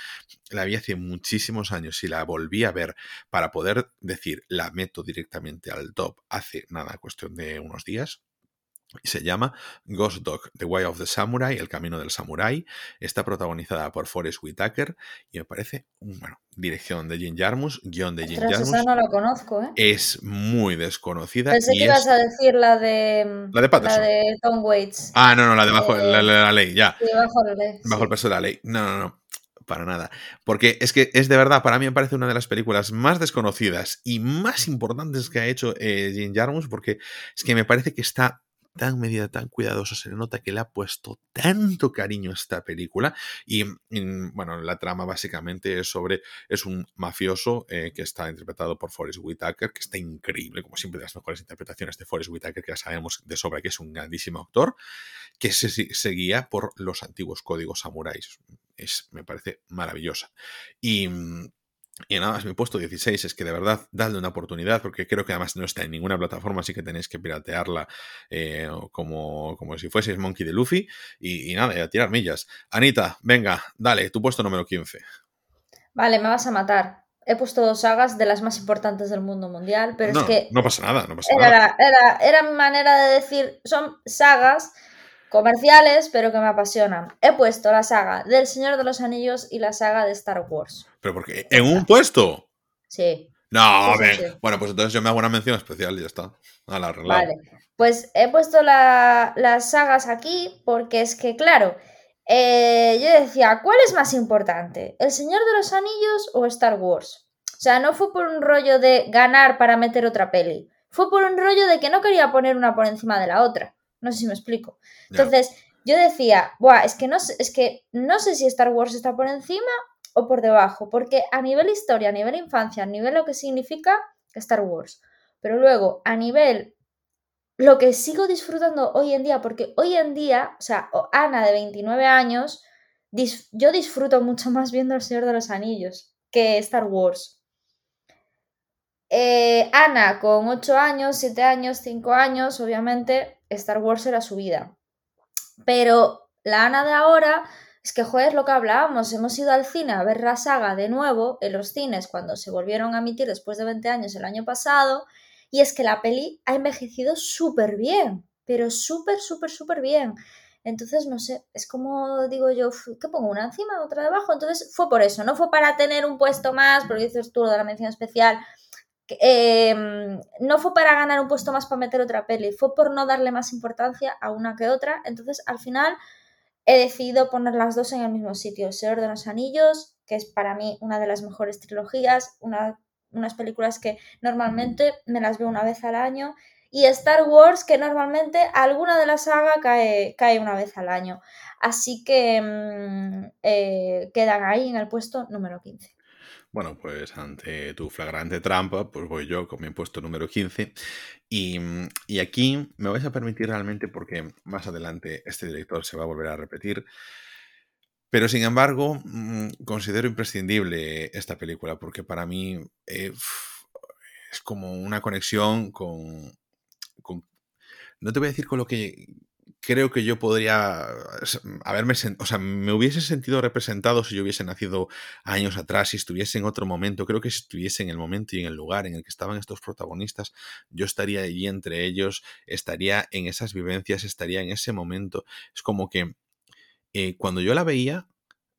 La vi hace muchísimos años y la volví a ver para poder decir, la meto directamente al top hace nada, cuestión de unos días y se llama Ghost Dog, The Way of the Samurai, El Camino del Samurai. Está protagonizada por Forrest Whitaker y me parece, bueno, dirección de Jim Jarmus, guion de Jim Jarmus. Esa no la conozco, ¿eh? Es muy desconocida. Pensé que ibas a decir la de. La de Patterson. La de Tom Waits. Ah, no, no, la de bajo la, la, ley, ya. Sí, bajo la ley. Bajo el peso de la ley. No, no, no para nada. Porque es que es de verdad, para mí me parece una de las películas más desconocidas y más importantes que ha hecho eh, Jim Jarmus, porque es que me parece que está tan medida, tan cuidadosa, se le nota que le ha puesto tanto cariño a esta película. Y, bueno, la trama básicamente es sobre, es un mafioso eh, que está interpretado por Forrest Whitaker, que está increíble, como siempre, las mejores interpretaciones de Forrest Whitaker, que ya sabemos de sobra que es un grandísimo actor, que se, se guía por los antiguos códigos samuráis. Es, me parece maravillosa. Y Y nada más, mi puesto 16 es que de verdad, dadle una oportunidad, porque creo que además no está en ninguna plataforma, así que tenéis que piratearla eh, como, como si fueseis Monkey de Luffy. Y, nada, a tirar millas. Anita, venga, dale, tu puesto número 15. Vale, me vas a matar. He puesto dos sagas de las más importantes del mundo mundial, pero es que. No pasa nada, no pasa era, nada. Era, era mi manera de decir, son sagas comerciales, pero que me apasionan. He puesto la saga del Señor de los Anillos y la saga de Star Wars. ¿Pero porque ¿En un puesto? Sí. No, a ver. Bueno, pues entonces yo me hago una mención especial y ya está. A la Vale. Pues he puesto las sagas aquí porque es que, claro, eh, yo decía, ¿cuál es más importante? ¿El Señor de los Anillos o Star Wars? O sea, no fue por un rollo de ganar para meter otra peli. Fue por un rollo de que no quería poner una por encima de la otra. No sé si me explico. Entonces, yo decía, Buah, es que no es que no sé si Star Wars está por encima o por debajo, porque a nivel historia, a nivel infancia, a nivel lo que significa Star Wars, pero luego a nivel lo que sigo disfrutando hoy en día, porque hoy en día, o sea, Ana de 29 años, yo disfruto mucho más viendo El Señor de los Anillos que Star Wars. Eh, Ana con 8 años, 7 años, 5 años, obviamente Star Wars era su vida. Pero la Ana de ahora, es que, joder, lo que hablábamos, hemos ido al cine a ver la saga de nuevo en los cines cuando se volvieron a emitir después de 20 años el año pasado, y es que la peli ha envejecido súper bien, pero súper, súper, súper bien. Entonces, no sé, es como digo yo, ¿qué pongo? ¿Una encima, otra debajo? Entonces fue por eso, no fue para tener un puesto más, porque dices tú lo de la mención especial, Em, no fue para ganar un puesto más para meter otra peli, fue por no darle más importancia a una que otra. Entonces, al final, he decidido poner las dos en el mismo sitio. Señor de los Anillos, que es para mí una de las mejores trilogías, unas películas que normalmente me las veo una vez al año. Y Star Wars, que normalmente alguna de la saga cae, cae una vez al año. Así que mm, eh, quedan ahí en el puesto número 15. Bueno, pues ante tu flagrante trampa, pues voy yo con mi puesto número 15. Y, y, aquí me vais a permitir realmente, porque más adelante este director se va a volver a repetir. Pero sin embargo, mm, considero imprescindible esta película, porque para mí eh, es como una conexión con, con. No te voy a decir con lo que creo que yo podría haberme, o sea, me hubiese sentido representado si yo hubiese nacido años atrás, si estuviese en otro momento. Creo que si estuviese en el momento y en el lugar en el que estaban estos protagonistas, yo estaría allí entre ellos, estaría en esas vivencias, estaría en ese momento. Es como que eh, cuando yo la veía,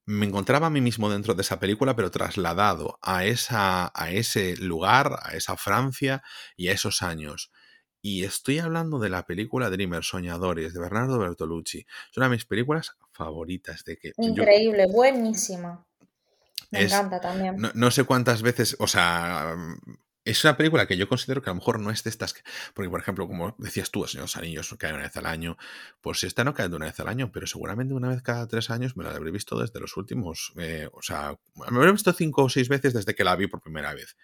me encontraba a mí mismo dentro de esa película, pero trasladado a, esa, a ese lugar, a esa Francia y a esos años. Y estoy hablando de la película Dreamer, Soñadores, de Bernardo Bertolucci. Es una de mis películas favoritas. De que Increíble, buenísima. Me encanta también. No, sé cuántas veces, o sea, es una película que yo considero que a lo mejor no es de estas. Porque, por ejemplo, como decías tú, Señor Anillos cae una vez al año. Pues esta no cae de una vez al año, pero seguramente una vez cada tres años me la habré visto desde los últimos. Eh, o sea, me habré visto cinco o seis veces desde que la vi por primera vez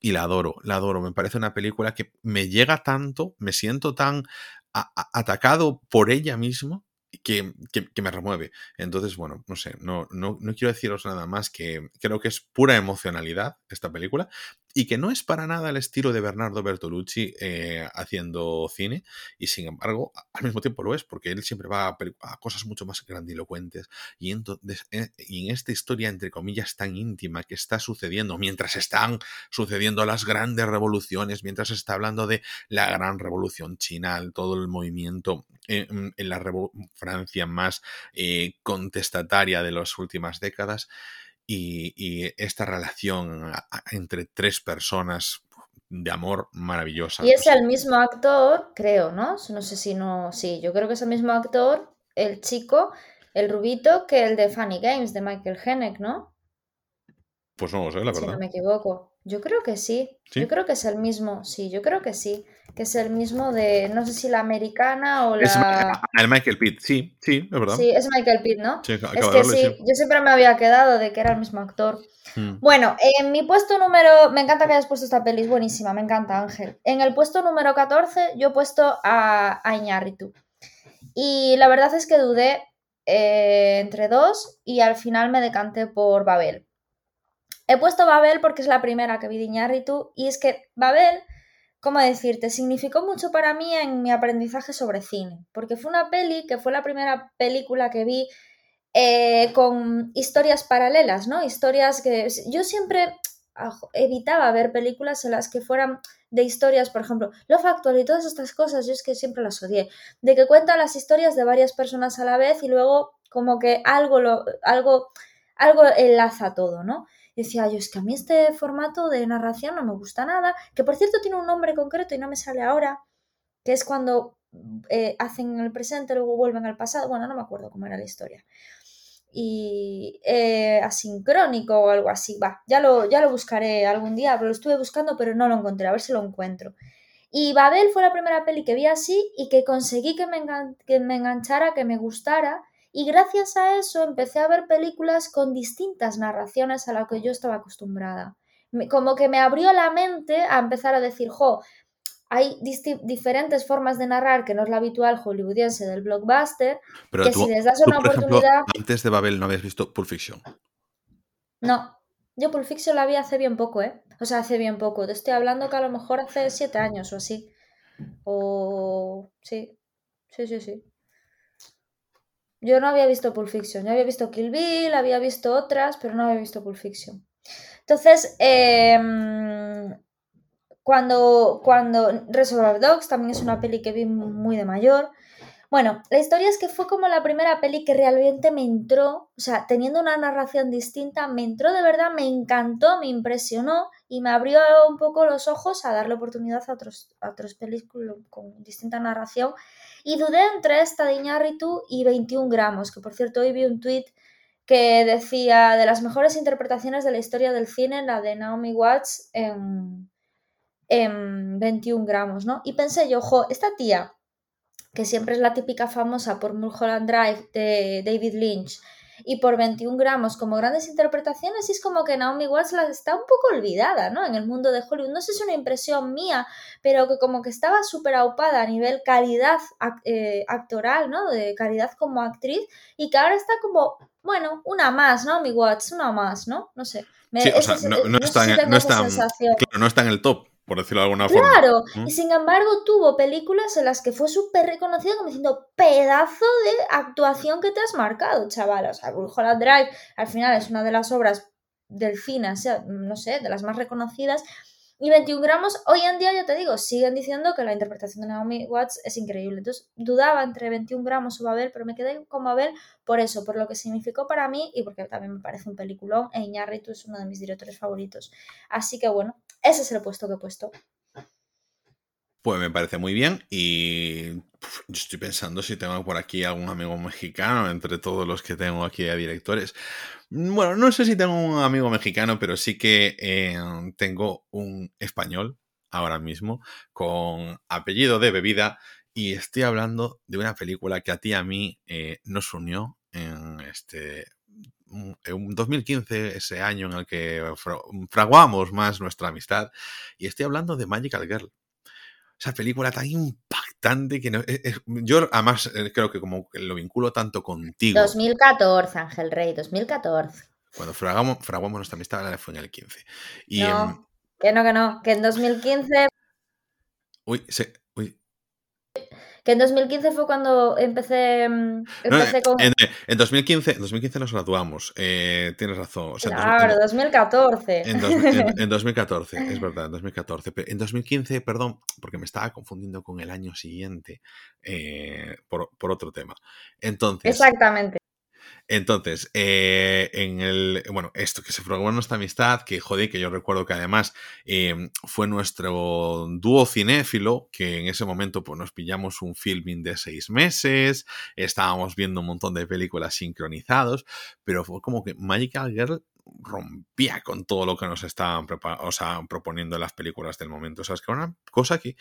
y la adoro, la adoro. Me parece una película que me llega tanto, me siento tan atacado por ella mismo que, que, me remueve. Entonces, bueno, no sé, no, no, no, quiero deciros nada más que creo que es pura emocionalidad esta película y que no es para nada el estilo de Bernardo Bertolucci eh, haciendo cine, y sin embargo, al mismo tiempo lo es, porque él siempre va a, cosas mucho más grandilocuentes, eh, y en esta historia, entre comillas, tan íntima que está sucediendo, mientras están sucediendo las grandes revoluciones, mientras se está hablando de la gran revolución china, todo el movimiento en, la Francia más eh, contestataria de las últimas décadas, y, esta relación entre tres personas de amor maravillosa. Y es el mismo actor, creo, ¿no? No sé si no. Sí, yo creo que es el mismo actor, el chico, el rubito, que el de Funny Games, de Michael Henneck, ¿no? Pues no lo sé, la verdad. Si no me equivoco. Yo creo que sí. Yo creo que es el mismo. Sí, yo creo que sí. Que es el mismo de, no sé si la americana o la. Es el Michael Pitt, sí, sí, es verdad. Sí, es Michael Pitt, ¿no? es que sí, yo siempre me había quedado de que era el mismo actor. Hmm. Bueno, en mi puesto número. Me encanta que hayas puesto esta peli, es buenísima, me encanta, Ángel. En el puesto número 14, yo he puesto a, a Iñárritu. Y la verdad es que dudé eh, entre dos y al final me decanté por Babel. he puesto Babel porque es la primera que vi de Iñárritu y es que Babel, ¿cómo decirte? Significó mucho para mí en mi aprendizaje sobre cine, porque fue una peli que fue la primera película que vi eh, con historias paralelas, ¿no? Historias que yo siempre evitaba ver películas en las que fueran de historias, por ejemplo, lo factual y todas estas cosas, yo es que siempre las odié, de que cuentan las historias de varias personas a la vez y luego como que algo lo, algo, algo enlaza todo, ¿no? Decía yo, es que a mí este formato de narración no me gusta nada, que por cierto tiene un nombre concreto y no me sale ahora, que es cuando eh, hacen el presente, luego vuelven al pasado, bueno, no me acuerdo cómo era la historia y eh, asincrónico o algo así. Va, ya lo, ya lo buscaré algún día, pero lo estuve buscando, pero no lo encontré, a ver si lo encuentro. Y Babel fue la primera peli que vi así y que conseguí que me, que me enganchara, que me gustara. Y gracias a eso empecé a ver películas con distintas narraciones a las que yo estaba acostumbrada. Como que me abrió la mente a empezar a decir, jo, hay diferentes formas de narrar que no es la habitual hollywoodiense del blockbuster, Pero que tú, si les das tú, una por ejemplo, oportunidad... antes de Babel no habías visto Pulp Fiction. No, yo Pulp Fiction la vi hace bien poco, ¿eh? O sea, hace bien poco. Te estoy hablando que a lo mejor hace siete años o así. O... Sí, sí, sí, sí. Yo no había visto Pulp Fiction. Yo había visto Kill Bill, había visto otras, pero no había visto Pulp Fiction. Entonces, eh, cuando, cuando Reservoir Dogs también es una peli que vi muy de mayor. Bueno, la historia es que fue como la primera peli que realmente me entró, o sea, teniendo una narración distinta, me entró de verdad, me encantó, me impresionó y me abrió un poco los ojos a darle oportunidad a otros, a películas con distinta narración. Y dudé entre esta de y 21 gramos, que por cierto hoy vi un tweet que decía de las mejores interpretaciones de la historia del cine, la de Naomi Watts en, en 21 gramos, ¿no? Y pensé yo, ojo, esta tía, que siempre es la típica famosa por Mulholland Drive de David Lynch y por 21 gramos como grandes interpretaciones, y es como que Naomi Watts está un poco olvidada, ¿no? En el mundo de Hollywood. No sé si es una impresión mía, pero que como que estaba súper aupada a nivel calidad eh, actoral, ¿no? De calidad como actriz, y que ahora está como, bueno, una más, Naomi Watts, una más, ¿no? No sé. sí, o sea, no, no, está en, no, está, claro, no está en el top por decirlo de alguna forma. Claro, y sin embargo tuvo películas en las que fue súper reconocido como diciendo pedazo de actuación que te has marcado, chaval. O sea, Mulholland Drive al final es una de las obras del cine, o sea, no sé, de las más reconocidas. Y 21 gramos, hoy en día, ya te digo, siguen diciendo que la interpretación de Naomi Watts es increíble. Entonces, dudaba entre 21 gramos o Babel, pero me quedé con Babel por eso, por lo que significó para mí y porque también me parece un peliculón. E Iñárritu es uno de mis directores favoritos. Así que bueno, ese es el puesto que he puesto. Pues me parece muy bien y estoy pensando si tengo por aquí algún amigo mexicano entre todos los que tengo aquí a directores. Bueno, no sé si tengo un amigo mexicano, pero sí que eh, tengo un español ahora mismo con apellido de bebida y estoy hablando de una película que a ti y a mí eh, nos unió en este en 2015, ese año en el que fraguamos más nuestra amistad, y estoy hablando de Magical Girl esa película tan impactante que no, e, e, yo además eh, creo que como lo vinculo tanto contigo. 2014, Ángel Rey, 2014. Cuando fragamos, fraguamos nuestra amistad fue en el 15. Y, no, em, que no, que no, que en 2015... Uy, se, que en 2015 fue cuando empecé, mm, empecé con... En, 2015, en 2015 nos graduamos, eh, tienes razón. O sea, claro, en, 2014. En, 2014, es verdad, en 2014. En 2015, perdón, porque me estaba confundiendo con el año siguiente eh, por, por, otro tema. Entonces... Exactamente. Entonces, eh, en el. Bueno, esto que se formó nuestra amistad, que joder, que yo recuerdo que además em, fue nuestro dúo cinéfilo, que en ese momento pues, nos pillamos un filming de seis meses, estábamos viendo un montón de películas sincronizados, pero fue como que Magical Girl rompía con todo lo que nos estaban proponiendo en las películas del momento. O sea, es que una cosa que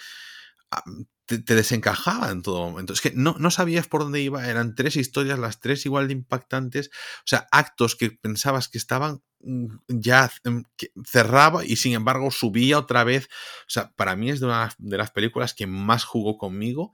Te, desencajaba en todo momento. Es que no, no, sabías por dónde iba, eran tres historias, las tres igual de impactantes, o sea, actos que pensabas que estaban mm, ya mm, cerraba y sin embargo subía otra vez. O sea, para mí es de una de las películas que más jugó conmigo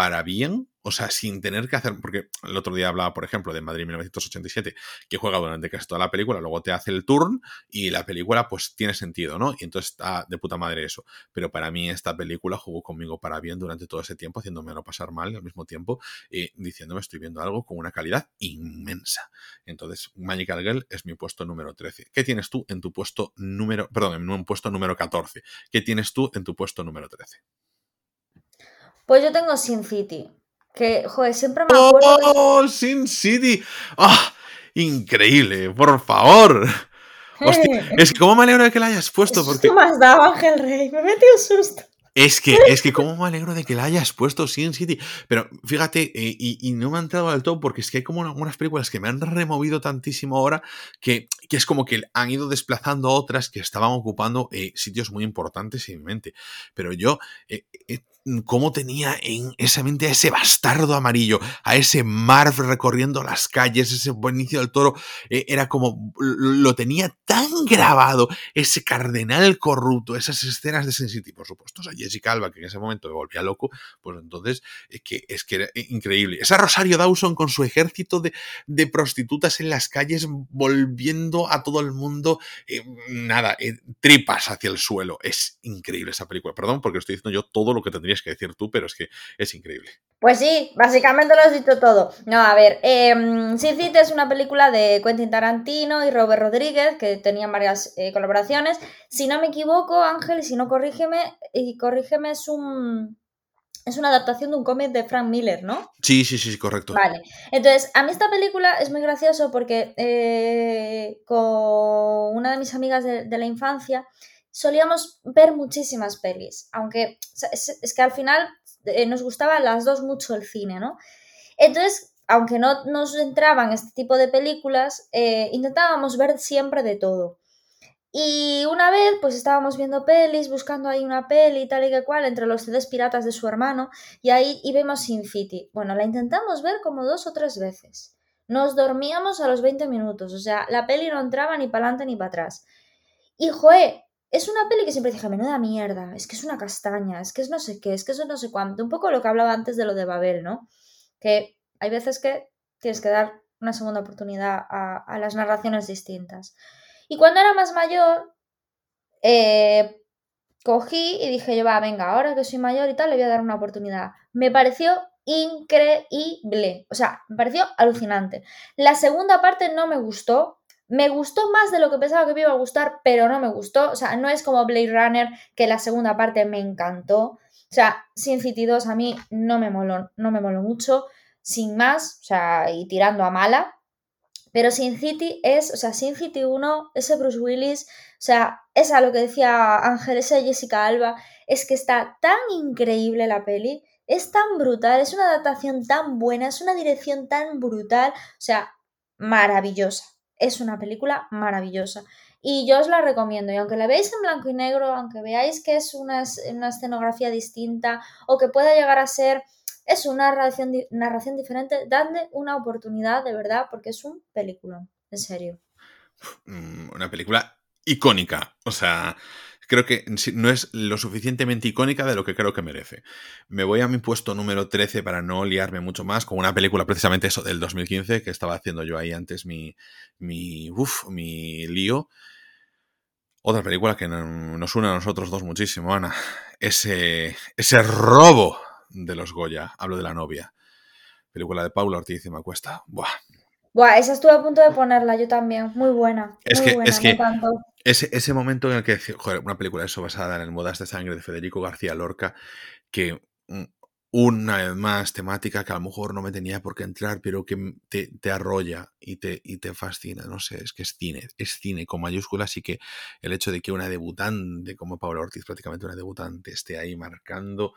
para bien, o sea, sin tener que hacer, porque el otro día hablaba, por ejemplo, de Madrid 1987, que juega durante casi toda la película, luego te hace el turn y la película pues tiene sentido, ¿no? Y entonces está de puta madre eso. Pero para mí esta película jugó conmigo para bien durante todo ese tiempo, haciéndome no pasar mal al mismo tiempo y diciéndome estoy viendo algo con una calidad inmensa. Entonces, Magical Girl es mi puesto número 13. ¿Qué tienes tú en tu puesto número, perdón, en un puesto número 14? ¿Qué tienes tú en tu puesto número 13? Pues yo tengo Sin City. Que, joder, siempre me acuerdo. ¡Oh, Sin City! ¡Ah! increíble, por favor. Hostia, es que cómo me alegro de que la hayas puesto. Porque... ¿Qué más dado, Ángel Rey? Me metí un susto. Es que, es que cómo me alegro de que la hayas puesto Sin City. Pero fíjate, eh, y, no me ha entrado del todo porque es que hay como algunas películas que me han removido tantísimo ahora que, que es como que han ido desplazando otras que estaban ocupando eh, sitios muy importantes en mi mente. Pero yo eh, cómo tenía en esa mente a ese bastardo amarillo, a ese Marv recorriendo las calles, ese Benicio del Toro, eh, era como, lo tenía tan grabado, ese cardenal corrupto, esas escenas de Sin City, por supuesto, o sea, Jessica Alba, que en ese momento me volvía loco, pues entonces, es que, es que era increíble. Esa Rosario Dawson con su ejército de, prostitutas en las calles, volviendo a todo el mundo, eh, nada, eh, tripas hacia el suelo, es increíble esa película, perdón, porque estoy diciendo yo todo lo que tendría que decir tú, pero es que es increíble. Pues sí, básicamente lo has dicho todo. No, a ver, eh, Sin City es una película de Quentin Tarantino y Robert Rodríguez, que tenían varias eh, colaboraciones. Si no me equivoco, Ángel, y si no corrígeme, y corrígeme, es un, es una adaptación de un cómic de Frank Miller, ¿no? Sí, sí, sí, correcto. Vale. Entonces, a mí esta película es muy gracioso porque eh, con una de mis amigas de, de, la infancia solíamos ver muchísimas pelis, aunque es, que al final eh, nos gustaba las dos mucho el cine, ¿no? Entonces, aunque no nos entraban este tipo de películas, eh, intentábamos ver siempre de todo. Y una vez, pues estábamos viendo pelis, buscando ahí una peli, tal y que cual, entre los CDs piratas de su hermano, y ahí y vemos Sin City. Bueno, la intentamos ver como dos o tres veces. Nos dormíamos a los 20 minutos, o sea, la peli no entraba ni para adelante ni para atrás. Y joe, es una peli que siempre dije, menuda mierda, es que es una castaña, es que es no sé qué, es que eso no sé cuánto. Un poco lo que hablaba antes de lo de Babel, ¿no? Que hay veces que tienes que dar una segunda oportunidad a, las narraciones distintas. Y cuando era más mayor, eh, cogí y dije yo, va, venga, ahora que soy mayor y tal, le voy a dar una oportunidad. Me pareció increíble, o sea, me pareció alucinante. La segunda parte no me gustó, me gustó más de lo que pensaba que me iba a gustar, pero no me gustó. O sea, no es como Blade Runner, que la segunda parte me encantó. O sea, Sin City 2 a mí no me moló, no me moló mucho. Sin más, o sea, y tirando a mala. Pero Sin City es, o sea, Sin City 1, ese Bruce Willis, o sea, es a lo que decía Ángel, esa Jessica Alba, es que está tan increíble la peli, es tan brutal, es una adaptación tan buena, es una dirección tan brutal, o sea, maravillosa es una película maravillosa. Y yo os la recomiendo. Y aunque la veáis en blanco y negro, aunque veáis que es una, escenografía distinta o que pueda llegar a ser es una narración, narración diferente, dadle una oportunidad de verdad porque es un película, en serio. Mm, una película icónica. O sea, creo que no es lo suficientemente icónica de lo que creo que merece. Me voy a mi puesto número 13 para no liarme mucho más con una película precisamente eso del 2015 que estaba haciendo yo ahí antes mi, mi, uf, mi lío. Otra película que nos une a nosotros dos muchísimo, Ana. Ese, ese robo de los Goya. Hablo de la novia. Película de Paula Ortiz y me cuesta. Buah, Buah, esa estuve a punto de ponerla yo también. Muy buena. Es que, buena, es que ese, ese, momento en el que, joder, una película eso basada en Modas de Sangre de Federico García Lorca, que mm, una vez más temática que a lo mejor no me tenía por qué entrar, pero que te, te, arrolla y te, y te fascina. No sé, es que es cine, es cine con mayúsculas y que el hecho de que una debutante como Paula Ortiz, prácticamente una debutante, esté ahí marcando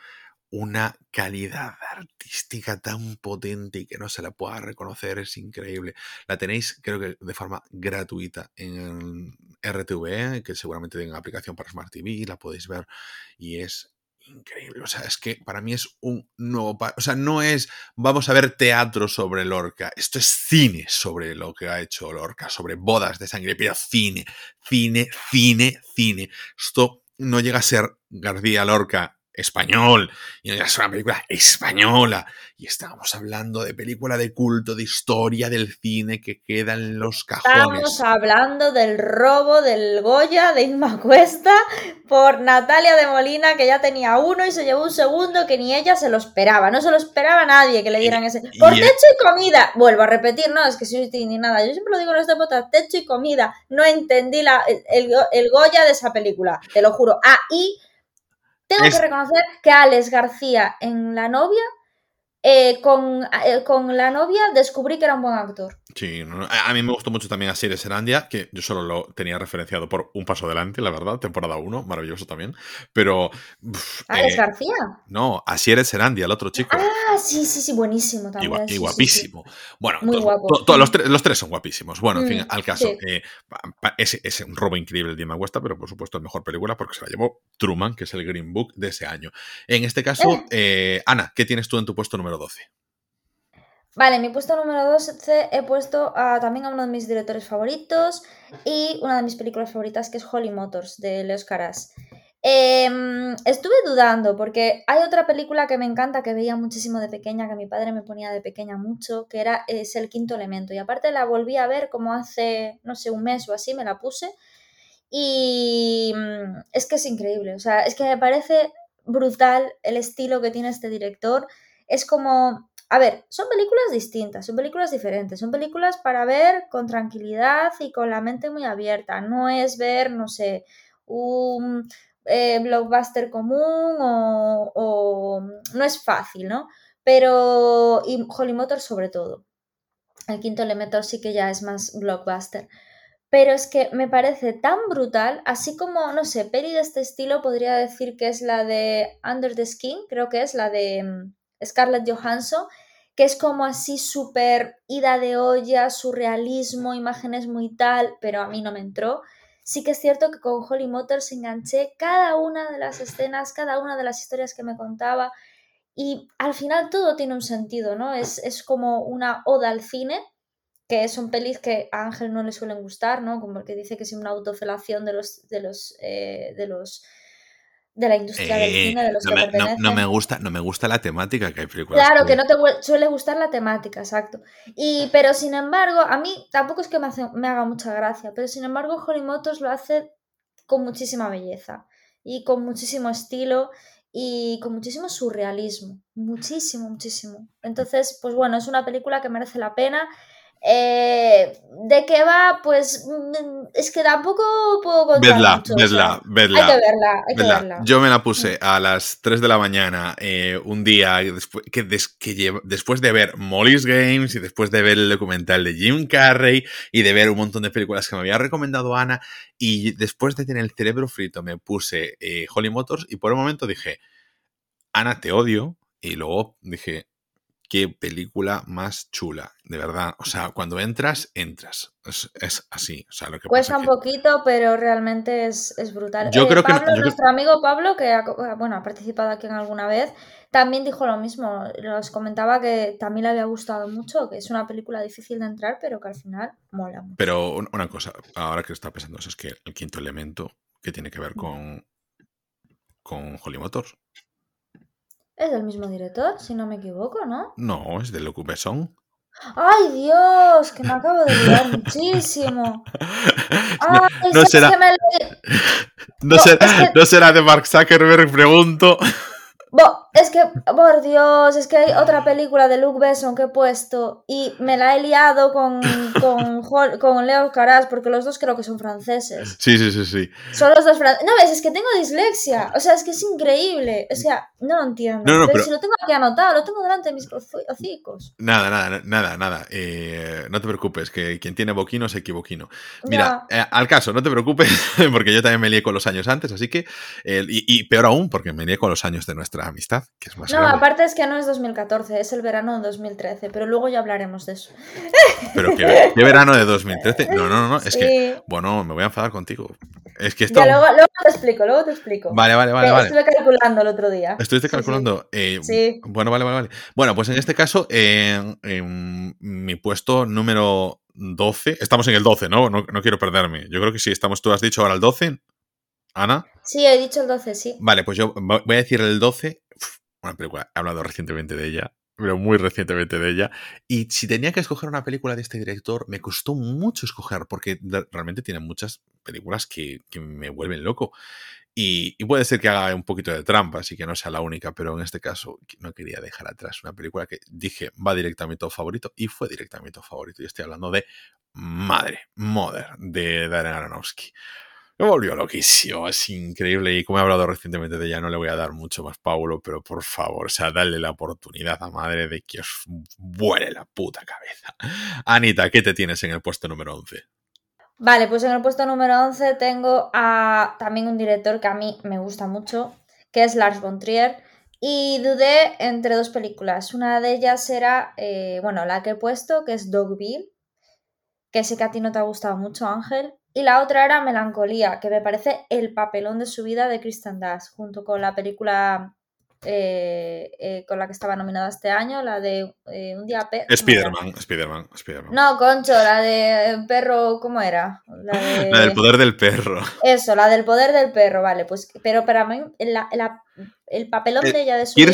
una calidad artística tan potente y que no se la pueda reconocer es increíble. La tenéis, creo que de forma gratuita en RTV, que seguramente tenga aplicación para Smart TV, la podéis ver y es increíble. O sea, es que para mí es un nuevo. O sea, no es vamos a ver teatro sobre Lorca. Esto es cine sobre lo que ha hecho Lorca, sobre bodas de sangre, pero cine, cine, cine, cine. Esto no llega a ser García Lorca español. Y es una película española. Y estábamos hablando de película de culto, de historia del cine que queda en los cajones. Estamos hablando del robo del Goya de Inma Cuesta por Natalia de Molina, que ya tenía uno y se llevó un segundo que ni ella se lo esperaba. No se lo esperaba nadie que le dieran ese. Por techo y comida. Vuelvo a repetir, no, es que soy ni nada. Yo siempre lo digo en este podcast, techo y comida. No entendí la, el, el Goya de esa película, te lo juro. Ah, y tengo que reconocer que Alex García en La novia eh, con, eh, con, la novia descubrí que era un buen actor. Sí, a mí me gustó mucho también Así Serandia, que yo solo lo tenía referenciado por un paso adelante, la verdad, temporada 1, maravilloso también. Pero. ¿Alex eh, García? No, Asier Serandia, el otro chico. Ah, sí, sí, sí, buenísimo también. Y, guapísimo. Bueno, todos los, los, tres son guapísimos. Bueno, en fin, mm, al caso, es, es, un robo increíble el Dima Cuesta, pero por supuesto, es mejor película porque se la llevó Truman, que es el Green Book de ese año. En este caso, Ana, ¿qué tienes tú en tu puesto número 12. Vale, mi puesto número 12 he puesto también a uno de mis directores favoritos y una de mis películas favoritas que es Holly Motors de Leos Caras. Em, estuve dudando porque hay otra película que me encanta que veía muchísimo de pequeña, que mi padre me ponía de pequeña mucho, que era Es el quinto elemento. Y aparte la volví a ver como hace, no sé, un mes o así, me la puse. Y mm, es que es increíble, o sea, es que me parece brutal el estilo que tiene este director es como, a ver, son películas distintas, son películas diferentes, son películas para ver con tranquilidad y con la mente muy abierta, no es ver, no sé, un eh, blockbuster común o, no es fácil, ¿no? Pero, y Holly Motors sobre todo. El quinto elemento sí que ya es más blockbuster. Pero es que me parece tan brutal, así como, no sé, peli de este estilo podría decir que es la de Under the Skin, creo que es la de mm, Scarlett Johansson, que es como así súper ida de olla, surrealismo, imágenes muy tal, pero a mí no me entró. Sí que es cierto que con Holly Motors enganché cada una de las escenas, cada una de las historias que me contaba y al final todo tiene un sentido, ¿no? Es, es como una oda al cine, que son pelis que a Ángel no le suelen gustar, ¿no? Como el que dice que es una autofelación de los, de los, eh, de los de la industria del cine de los no que me, no, me gusta, no me gusta la temática que hay películas. Claro, que no te suele gustar la temática, exacto. Y, pero sin embargo, a mí tampoco es que me, me haga mucha gracia, pero sin embargo, Holly Motors lo hace con muchísima belleza y con muchísimo estilo y con muchísimo surrealismo. Muchísimo, muchísimo. Entonces, pues bueno, es una película que merece la pena eh, ¿De qué va? Pues mm, es que tampoco puedo contar vedla, mucho, vedla, vedla, Hay que verla, hay que verla. Yo me la puse a las 3 de la mañana eh, un día que después de ver Molly's Games y después de ver el documental de Jim Carrey y de ver un montón de películas que me había recomendado Ana y después de tener el cerebro frito me puse eh, Holly Motors y por un momento dije, Ana, te odio. Y luego dije, qué película más chula, de verdad. O sea, cuando entras, entras. Es, así. O sea, lo que Cuesta un poquito, pero realmente es, brutal. Yo eh, creo Pablo, que. nuestro amigo Pablo, que ha, bueno, ha participado aquí en alguna vez, también dijo lo mismo. Nos comentaba que también le había gustado mucho, que es una película difícil de entrar, pero que al final mola mucho. Pero una cosa, ahora que está pensando eso, es que el quinto elemento que tiene que ver con, con Holly Motors. Es del mismo director, si no me equivoco, ¿no? No, es de Luc Besson. ¡Ay, Dios! Que me acabo de olvidar muchísimo. Ay, no, será, no, será, no será de Mark Zuckerberg, pregunto. Es que, por Dios, es que hay otra película de Luke Besson que he puesto y me la he liado con, con, con Leo Caras porque los dos creo que son franceses. Sí, sí, sí, sí. Son los dos franceses. No, ves, es que tengo dislexia. O sea, es que es increíble. O sea, no lo entiendo. No, no, pero, si lo tengo aquí anotado, lo tengo delante de mis hocicos. Nada, nada, nada, nada. Eh, no te preocupes, que quien tiene boquino se equivoquino. Mira, eh, al caso, no te preocupes, porque yo también me lié con los años antes, así que. y, y peor aún, porque me lié con los años de nuestra amistad, que es más No, aparte es que no es 2014, es el verano de 2013, pero luego ya hablaremos de eso. ¿Pero qué, verano de 2013? No, no, no, es que, bueno, me voy a enfadar contigo. Es que esto... Ya, luego, luego, te explico, luego te explico. Vale, vale, vale. vale. Estuve calculando el otro día. ¿Estuviste calculando? Sí, sí. Bueno, vale, vale, vale. Bueno, pues en este caso, en mi puesto número 12, estamos en el 12, ¿no? ¿no? No quiero perderme. Yo creo que sí, estamos, tú has dicho ahora el 12, Ana. Sí, he dicho el 12, sí. Vale, pues yo voy a decir el 12. Una película, he hablado recientemente de ella, pero muy recientemente de ella. Y si tenía que escoger una película de este director, me costó mucho escoger, porque realmente tiene muchas películas que, me vuelven loco. Y, puede ser que haga un poquito de trampa, así que no sea la única, pero en este caso no quería dejar atrás una película que dije va directamente a mi favorito y fue directamente a mi favorito. Y estoy hablando de Madre, Mother, de Darren Aronofsky. Me volvió loquísimo, es increíble. Y como he hablado recientemente de ella, no le voy a dar mucho más, Paulo, pero por favor, o sea, dale la oportunidad a madre de que os vuele la puta cabeza. Anita, ¿qué te tienes en el puesto número 11? Vale, pues en el puesto número 11 tengo a también un director que a mí me gusta mucho, que es Lars von Trier. Y dudé entre dos películas. Una de ellas era, eh, bueno, la que he puesto, que es Dogville, que sé que a ti no te ha gustado mucho, Ángel. Y la otra era Melancolía, que me parece el papelón de su vida de Kristen Dash, junto con la película eh, eh, con la que estaba nominada este año, la de eh, Un día perro. Spiderman, Spiderman, Spiderman. No, Concho, la de perro, ¿cómo era? La, del poder del perro. Eso, la del poder del perro, vale, pues, pero para mí la, el papelón de ella de su vida,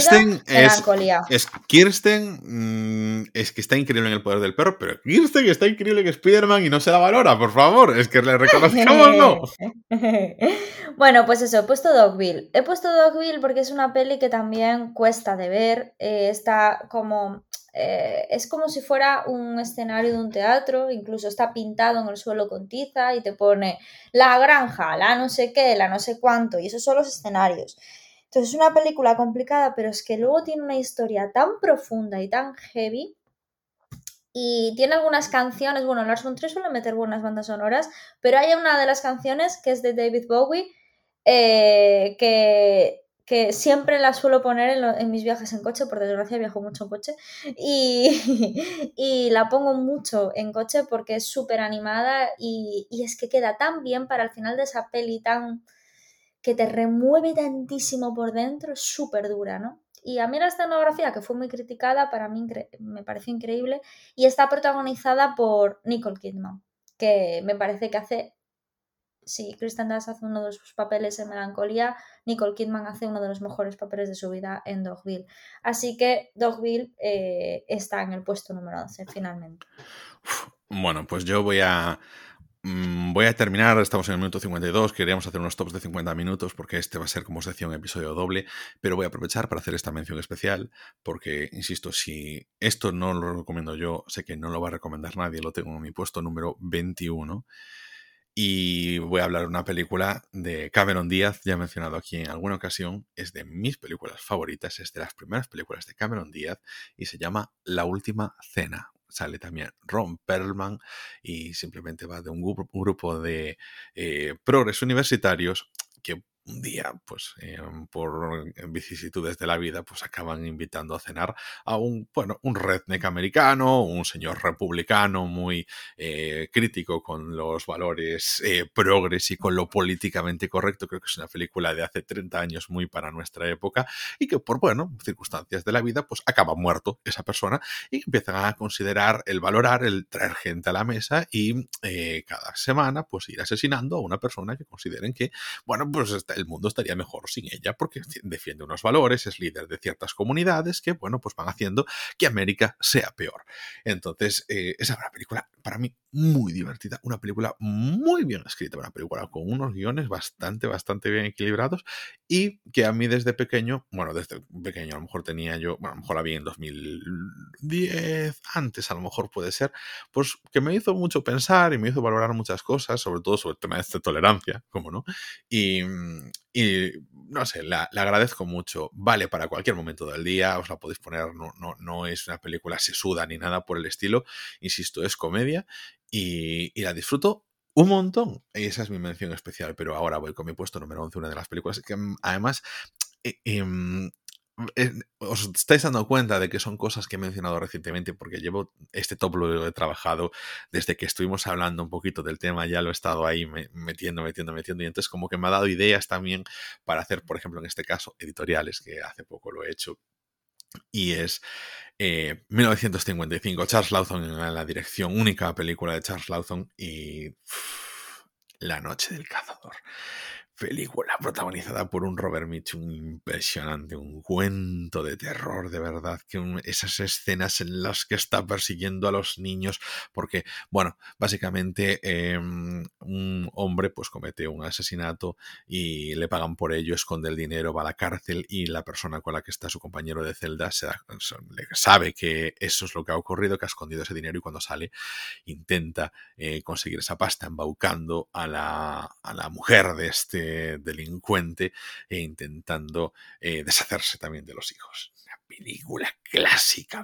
melancolía. Es, Kirsten mm, es que está increíble en el poder del perro, pero Kirsten está increíble en Spider-Man y no se la valora, por favor. Es que le reconozcamos, ¿no? bueno, pues eso, he puesto Dogville. He puesto Dogville porque es una peli que también cuesta de ver. Eh, está como. Eh, es como si fuera un escenario de un teatro, incluso está pintado en el suelo con tiza y te pone la granja, la no sé qué, la no sé cuánto, y esos son los escenarios. Entonces es una película complicada, pero es que luego tiene una historia tan profunda y tan heavy. Y tiene algunas canciones, bueno, Lars von Trier suele meter buenas bandas sonoras, pero hay una de las canciones que es de David Bowie, eh, que, que, siempre la suelo poner en, mis viajes en coche, por desgracia viajo mucho en coche, y, y la pongo mucho en coche porque es súper animada y, y es que queda tan bien para el final de esa peli tan que te remueve tantísimo por dentro, es súper dura, ¿no? Y a mí la escenografía, que fue muy criticada, para mí me pareció increíble, y está protagonizada por Nicole Kidman, que me parece que hace, si Kristen Dunst hace uno de sus papeles en Melancolía, Nicole Kidman hace uno de los mejores papeles de su vida en Dogville. Así que Dogville eh, está en el puesto número 11, finalmente. Bueno, pues yo voy a Mm, voy a terminar, estamos en el minuto 52, queríamos hacer unos tops de 50 minutos porque este va a ser, como os decía, un episodio doble, pero voy a aprovechar para hacer esta mención especial porque, insisto, si esto no lo recomiendo yo, sé que no lo va a recomendar nadie, lo tengo en mi puesto número 21 y voy a hablar de una película de Cameron Díaz, ya he mencionado aquí en alguna ocasión, es de mis películas favoritas, es de las primeras películas de Cameron Díaz y se llama La Última Cena, sale también Ron Perlman y simplemente va de un grupo, de eh, progres universitarios un día, pues em, por vicisitudes de la vida, pues acaban invitando a cenar a un, bueno, un redneck americano, un señor republicano muy eh, crítico con los valores eh, progres y con lo políticamente correcto. Creo que es una película de hace 30 años muy para nuestra época y que por, bueno, circunstancias de la vida, pues acaba muerto esa persona y empiezan a considerar el valorar, el traer gente a la mesa y eh, cada semana, pues ir asesinando a una persona que consideren que, bueno, pues está el mundo estaría mejor sin ella porque defiende unos valores, es líder de ciertas comunidades que, bueno, pues van haciendo que América sea peor. Entonces, eh, esa es una película para mí muy divertida, una película muy bien escrita, una película con unos guiones bastante, bastante bien equilibrados y que a mí desde pequeño, bueno, desde pequeño a lo mejor tenía yo, bueno, a lo mejor la vi en 2010, antes a lo mejor puede ser, pues que me hizo mucho pensar y me hizo valorar muchas cosas, sobre todo sobre el tema de esta tolerancia, como no, y, y no sé, la, agradezco mucho. Vale para cualquier momento del día, os la podéis poner, no, no, no es una película sesuda ni nada por el estilo. Insisto, es comedia y, la disfruto un montón. Y esa es mi mención especial, pero ahora voy con mi puesto número 11, una de las películas que mm, además... Eh, em, os estáis dando cuenta de que son cosas que he mencionado recientemente porque llevo este top lo he trabajado desde que estuvimos hablando un poquito del tema, ya lo he estado ahí metiendo, metiendo, metiendo y entonces como que me ha dado ideas también para hacer, por ejemplo, en este caso, editoriales, que hace poco lo he hecho. Y es 1955, eh, Charles Lawson en la dirección, única película de Charles Lawson y La Noche del Cazador película protagonizada por un Robert Mitchum impresionante, un cuento de terror de verdad, que esas escenas en las que está persiguiendo a los niños, porque, bueno, básicamente em, un hombre pues comete un asesinato y le pagan por ello, esconde el dinero, va a la cárcel y la persona con la que está su compañero de celda se sabe que eso es lo que ha ocurrido, que ha escondido ese dinero y cuando sale intenta eh, conseguir esa pasta embaucando a la, a la mujer de este delincuente e intentando eh, deshacerse también de los hijos. Película clásica,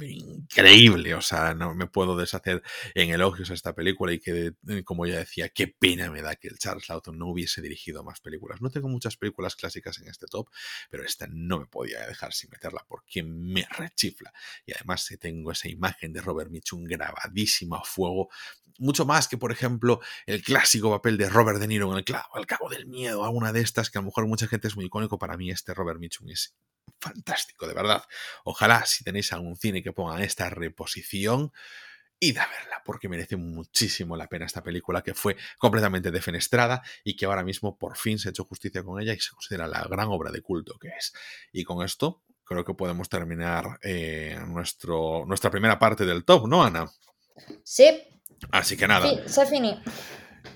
increíble, o sea, no me puedo deshacer en elogios a esta película y que, eh, como ya decía, qué pena me da que el Charles Lawton no hubiese dirigido más películas. No tengo muchas películas clásicas en este top, pero esta no me podía dejar sin meterla porque me rechifla. Y además tengo esa imagen de Robert Mitchum grabadísima a fuego, mucho más que, por ejemplo, el clásico papel de Robert De Niro en el clavo, al cabo del miedo, alguna de estas que a lo mejor mucha gente es muy icónico, para mí este Robert Mitchum es fantástico, de verdad. Ojalá si tenéis algún cine que ponga esta reposición, id a verla, porque merece muchísimo la pena esta película que fue completamente defenestrada y que ahora mismo por fin se ha hecho justicia con ella y se considera la gran obra de culto que es. Y con esto creo que podemos terminar eh, nuestro, nuestra primera parte del top, ¿no, Ana? Sí. Así que nada. Sí, se finí.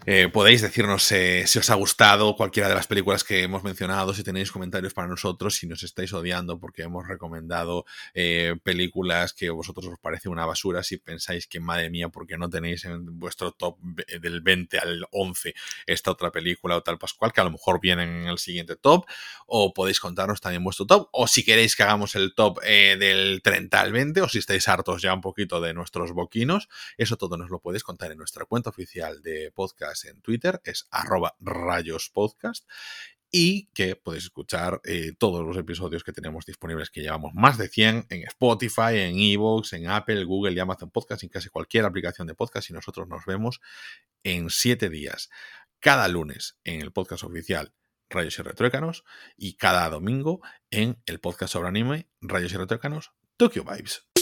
Eh, podéis decirnos eh, si os ha gustado cualquiera de las películas que hemos mencionado, si tenéis comentarios para nosotros, si nos estáis odiando porque hemos recomendado eh, películas que vosotros os parece una basura, si pensáis que madre mía, porque no tenéis en vuestro top del 20 al 11 esta otra película o tal Pascual, que a lo mejor viene en el siguiente top, o podéis contarnos también vuestro top, o si queréis que hagamos el top del 30 al 20, o si estáis hartos ya un poquito de nuestros boquinos, eso todo nos lo podéis contar en nuestra cuenta oficial de podcast en Twitter, es arroba rayospodcast y que podéis escuchar eh, todos los episodios que tenemos disponibles, que llevamos más de 100 en Spotify, en Evox, en Apple, Google y Amazon Podcast, en casi cualquier aplicación de podcast y nosotros nos vemos en 7 días, cada lunes en el podcast oficial Rayos y Retrócanos y cada domingo en el podcast sobre anime Rayos y Retrócanos Tokyo Vibes.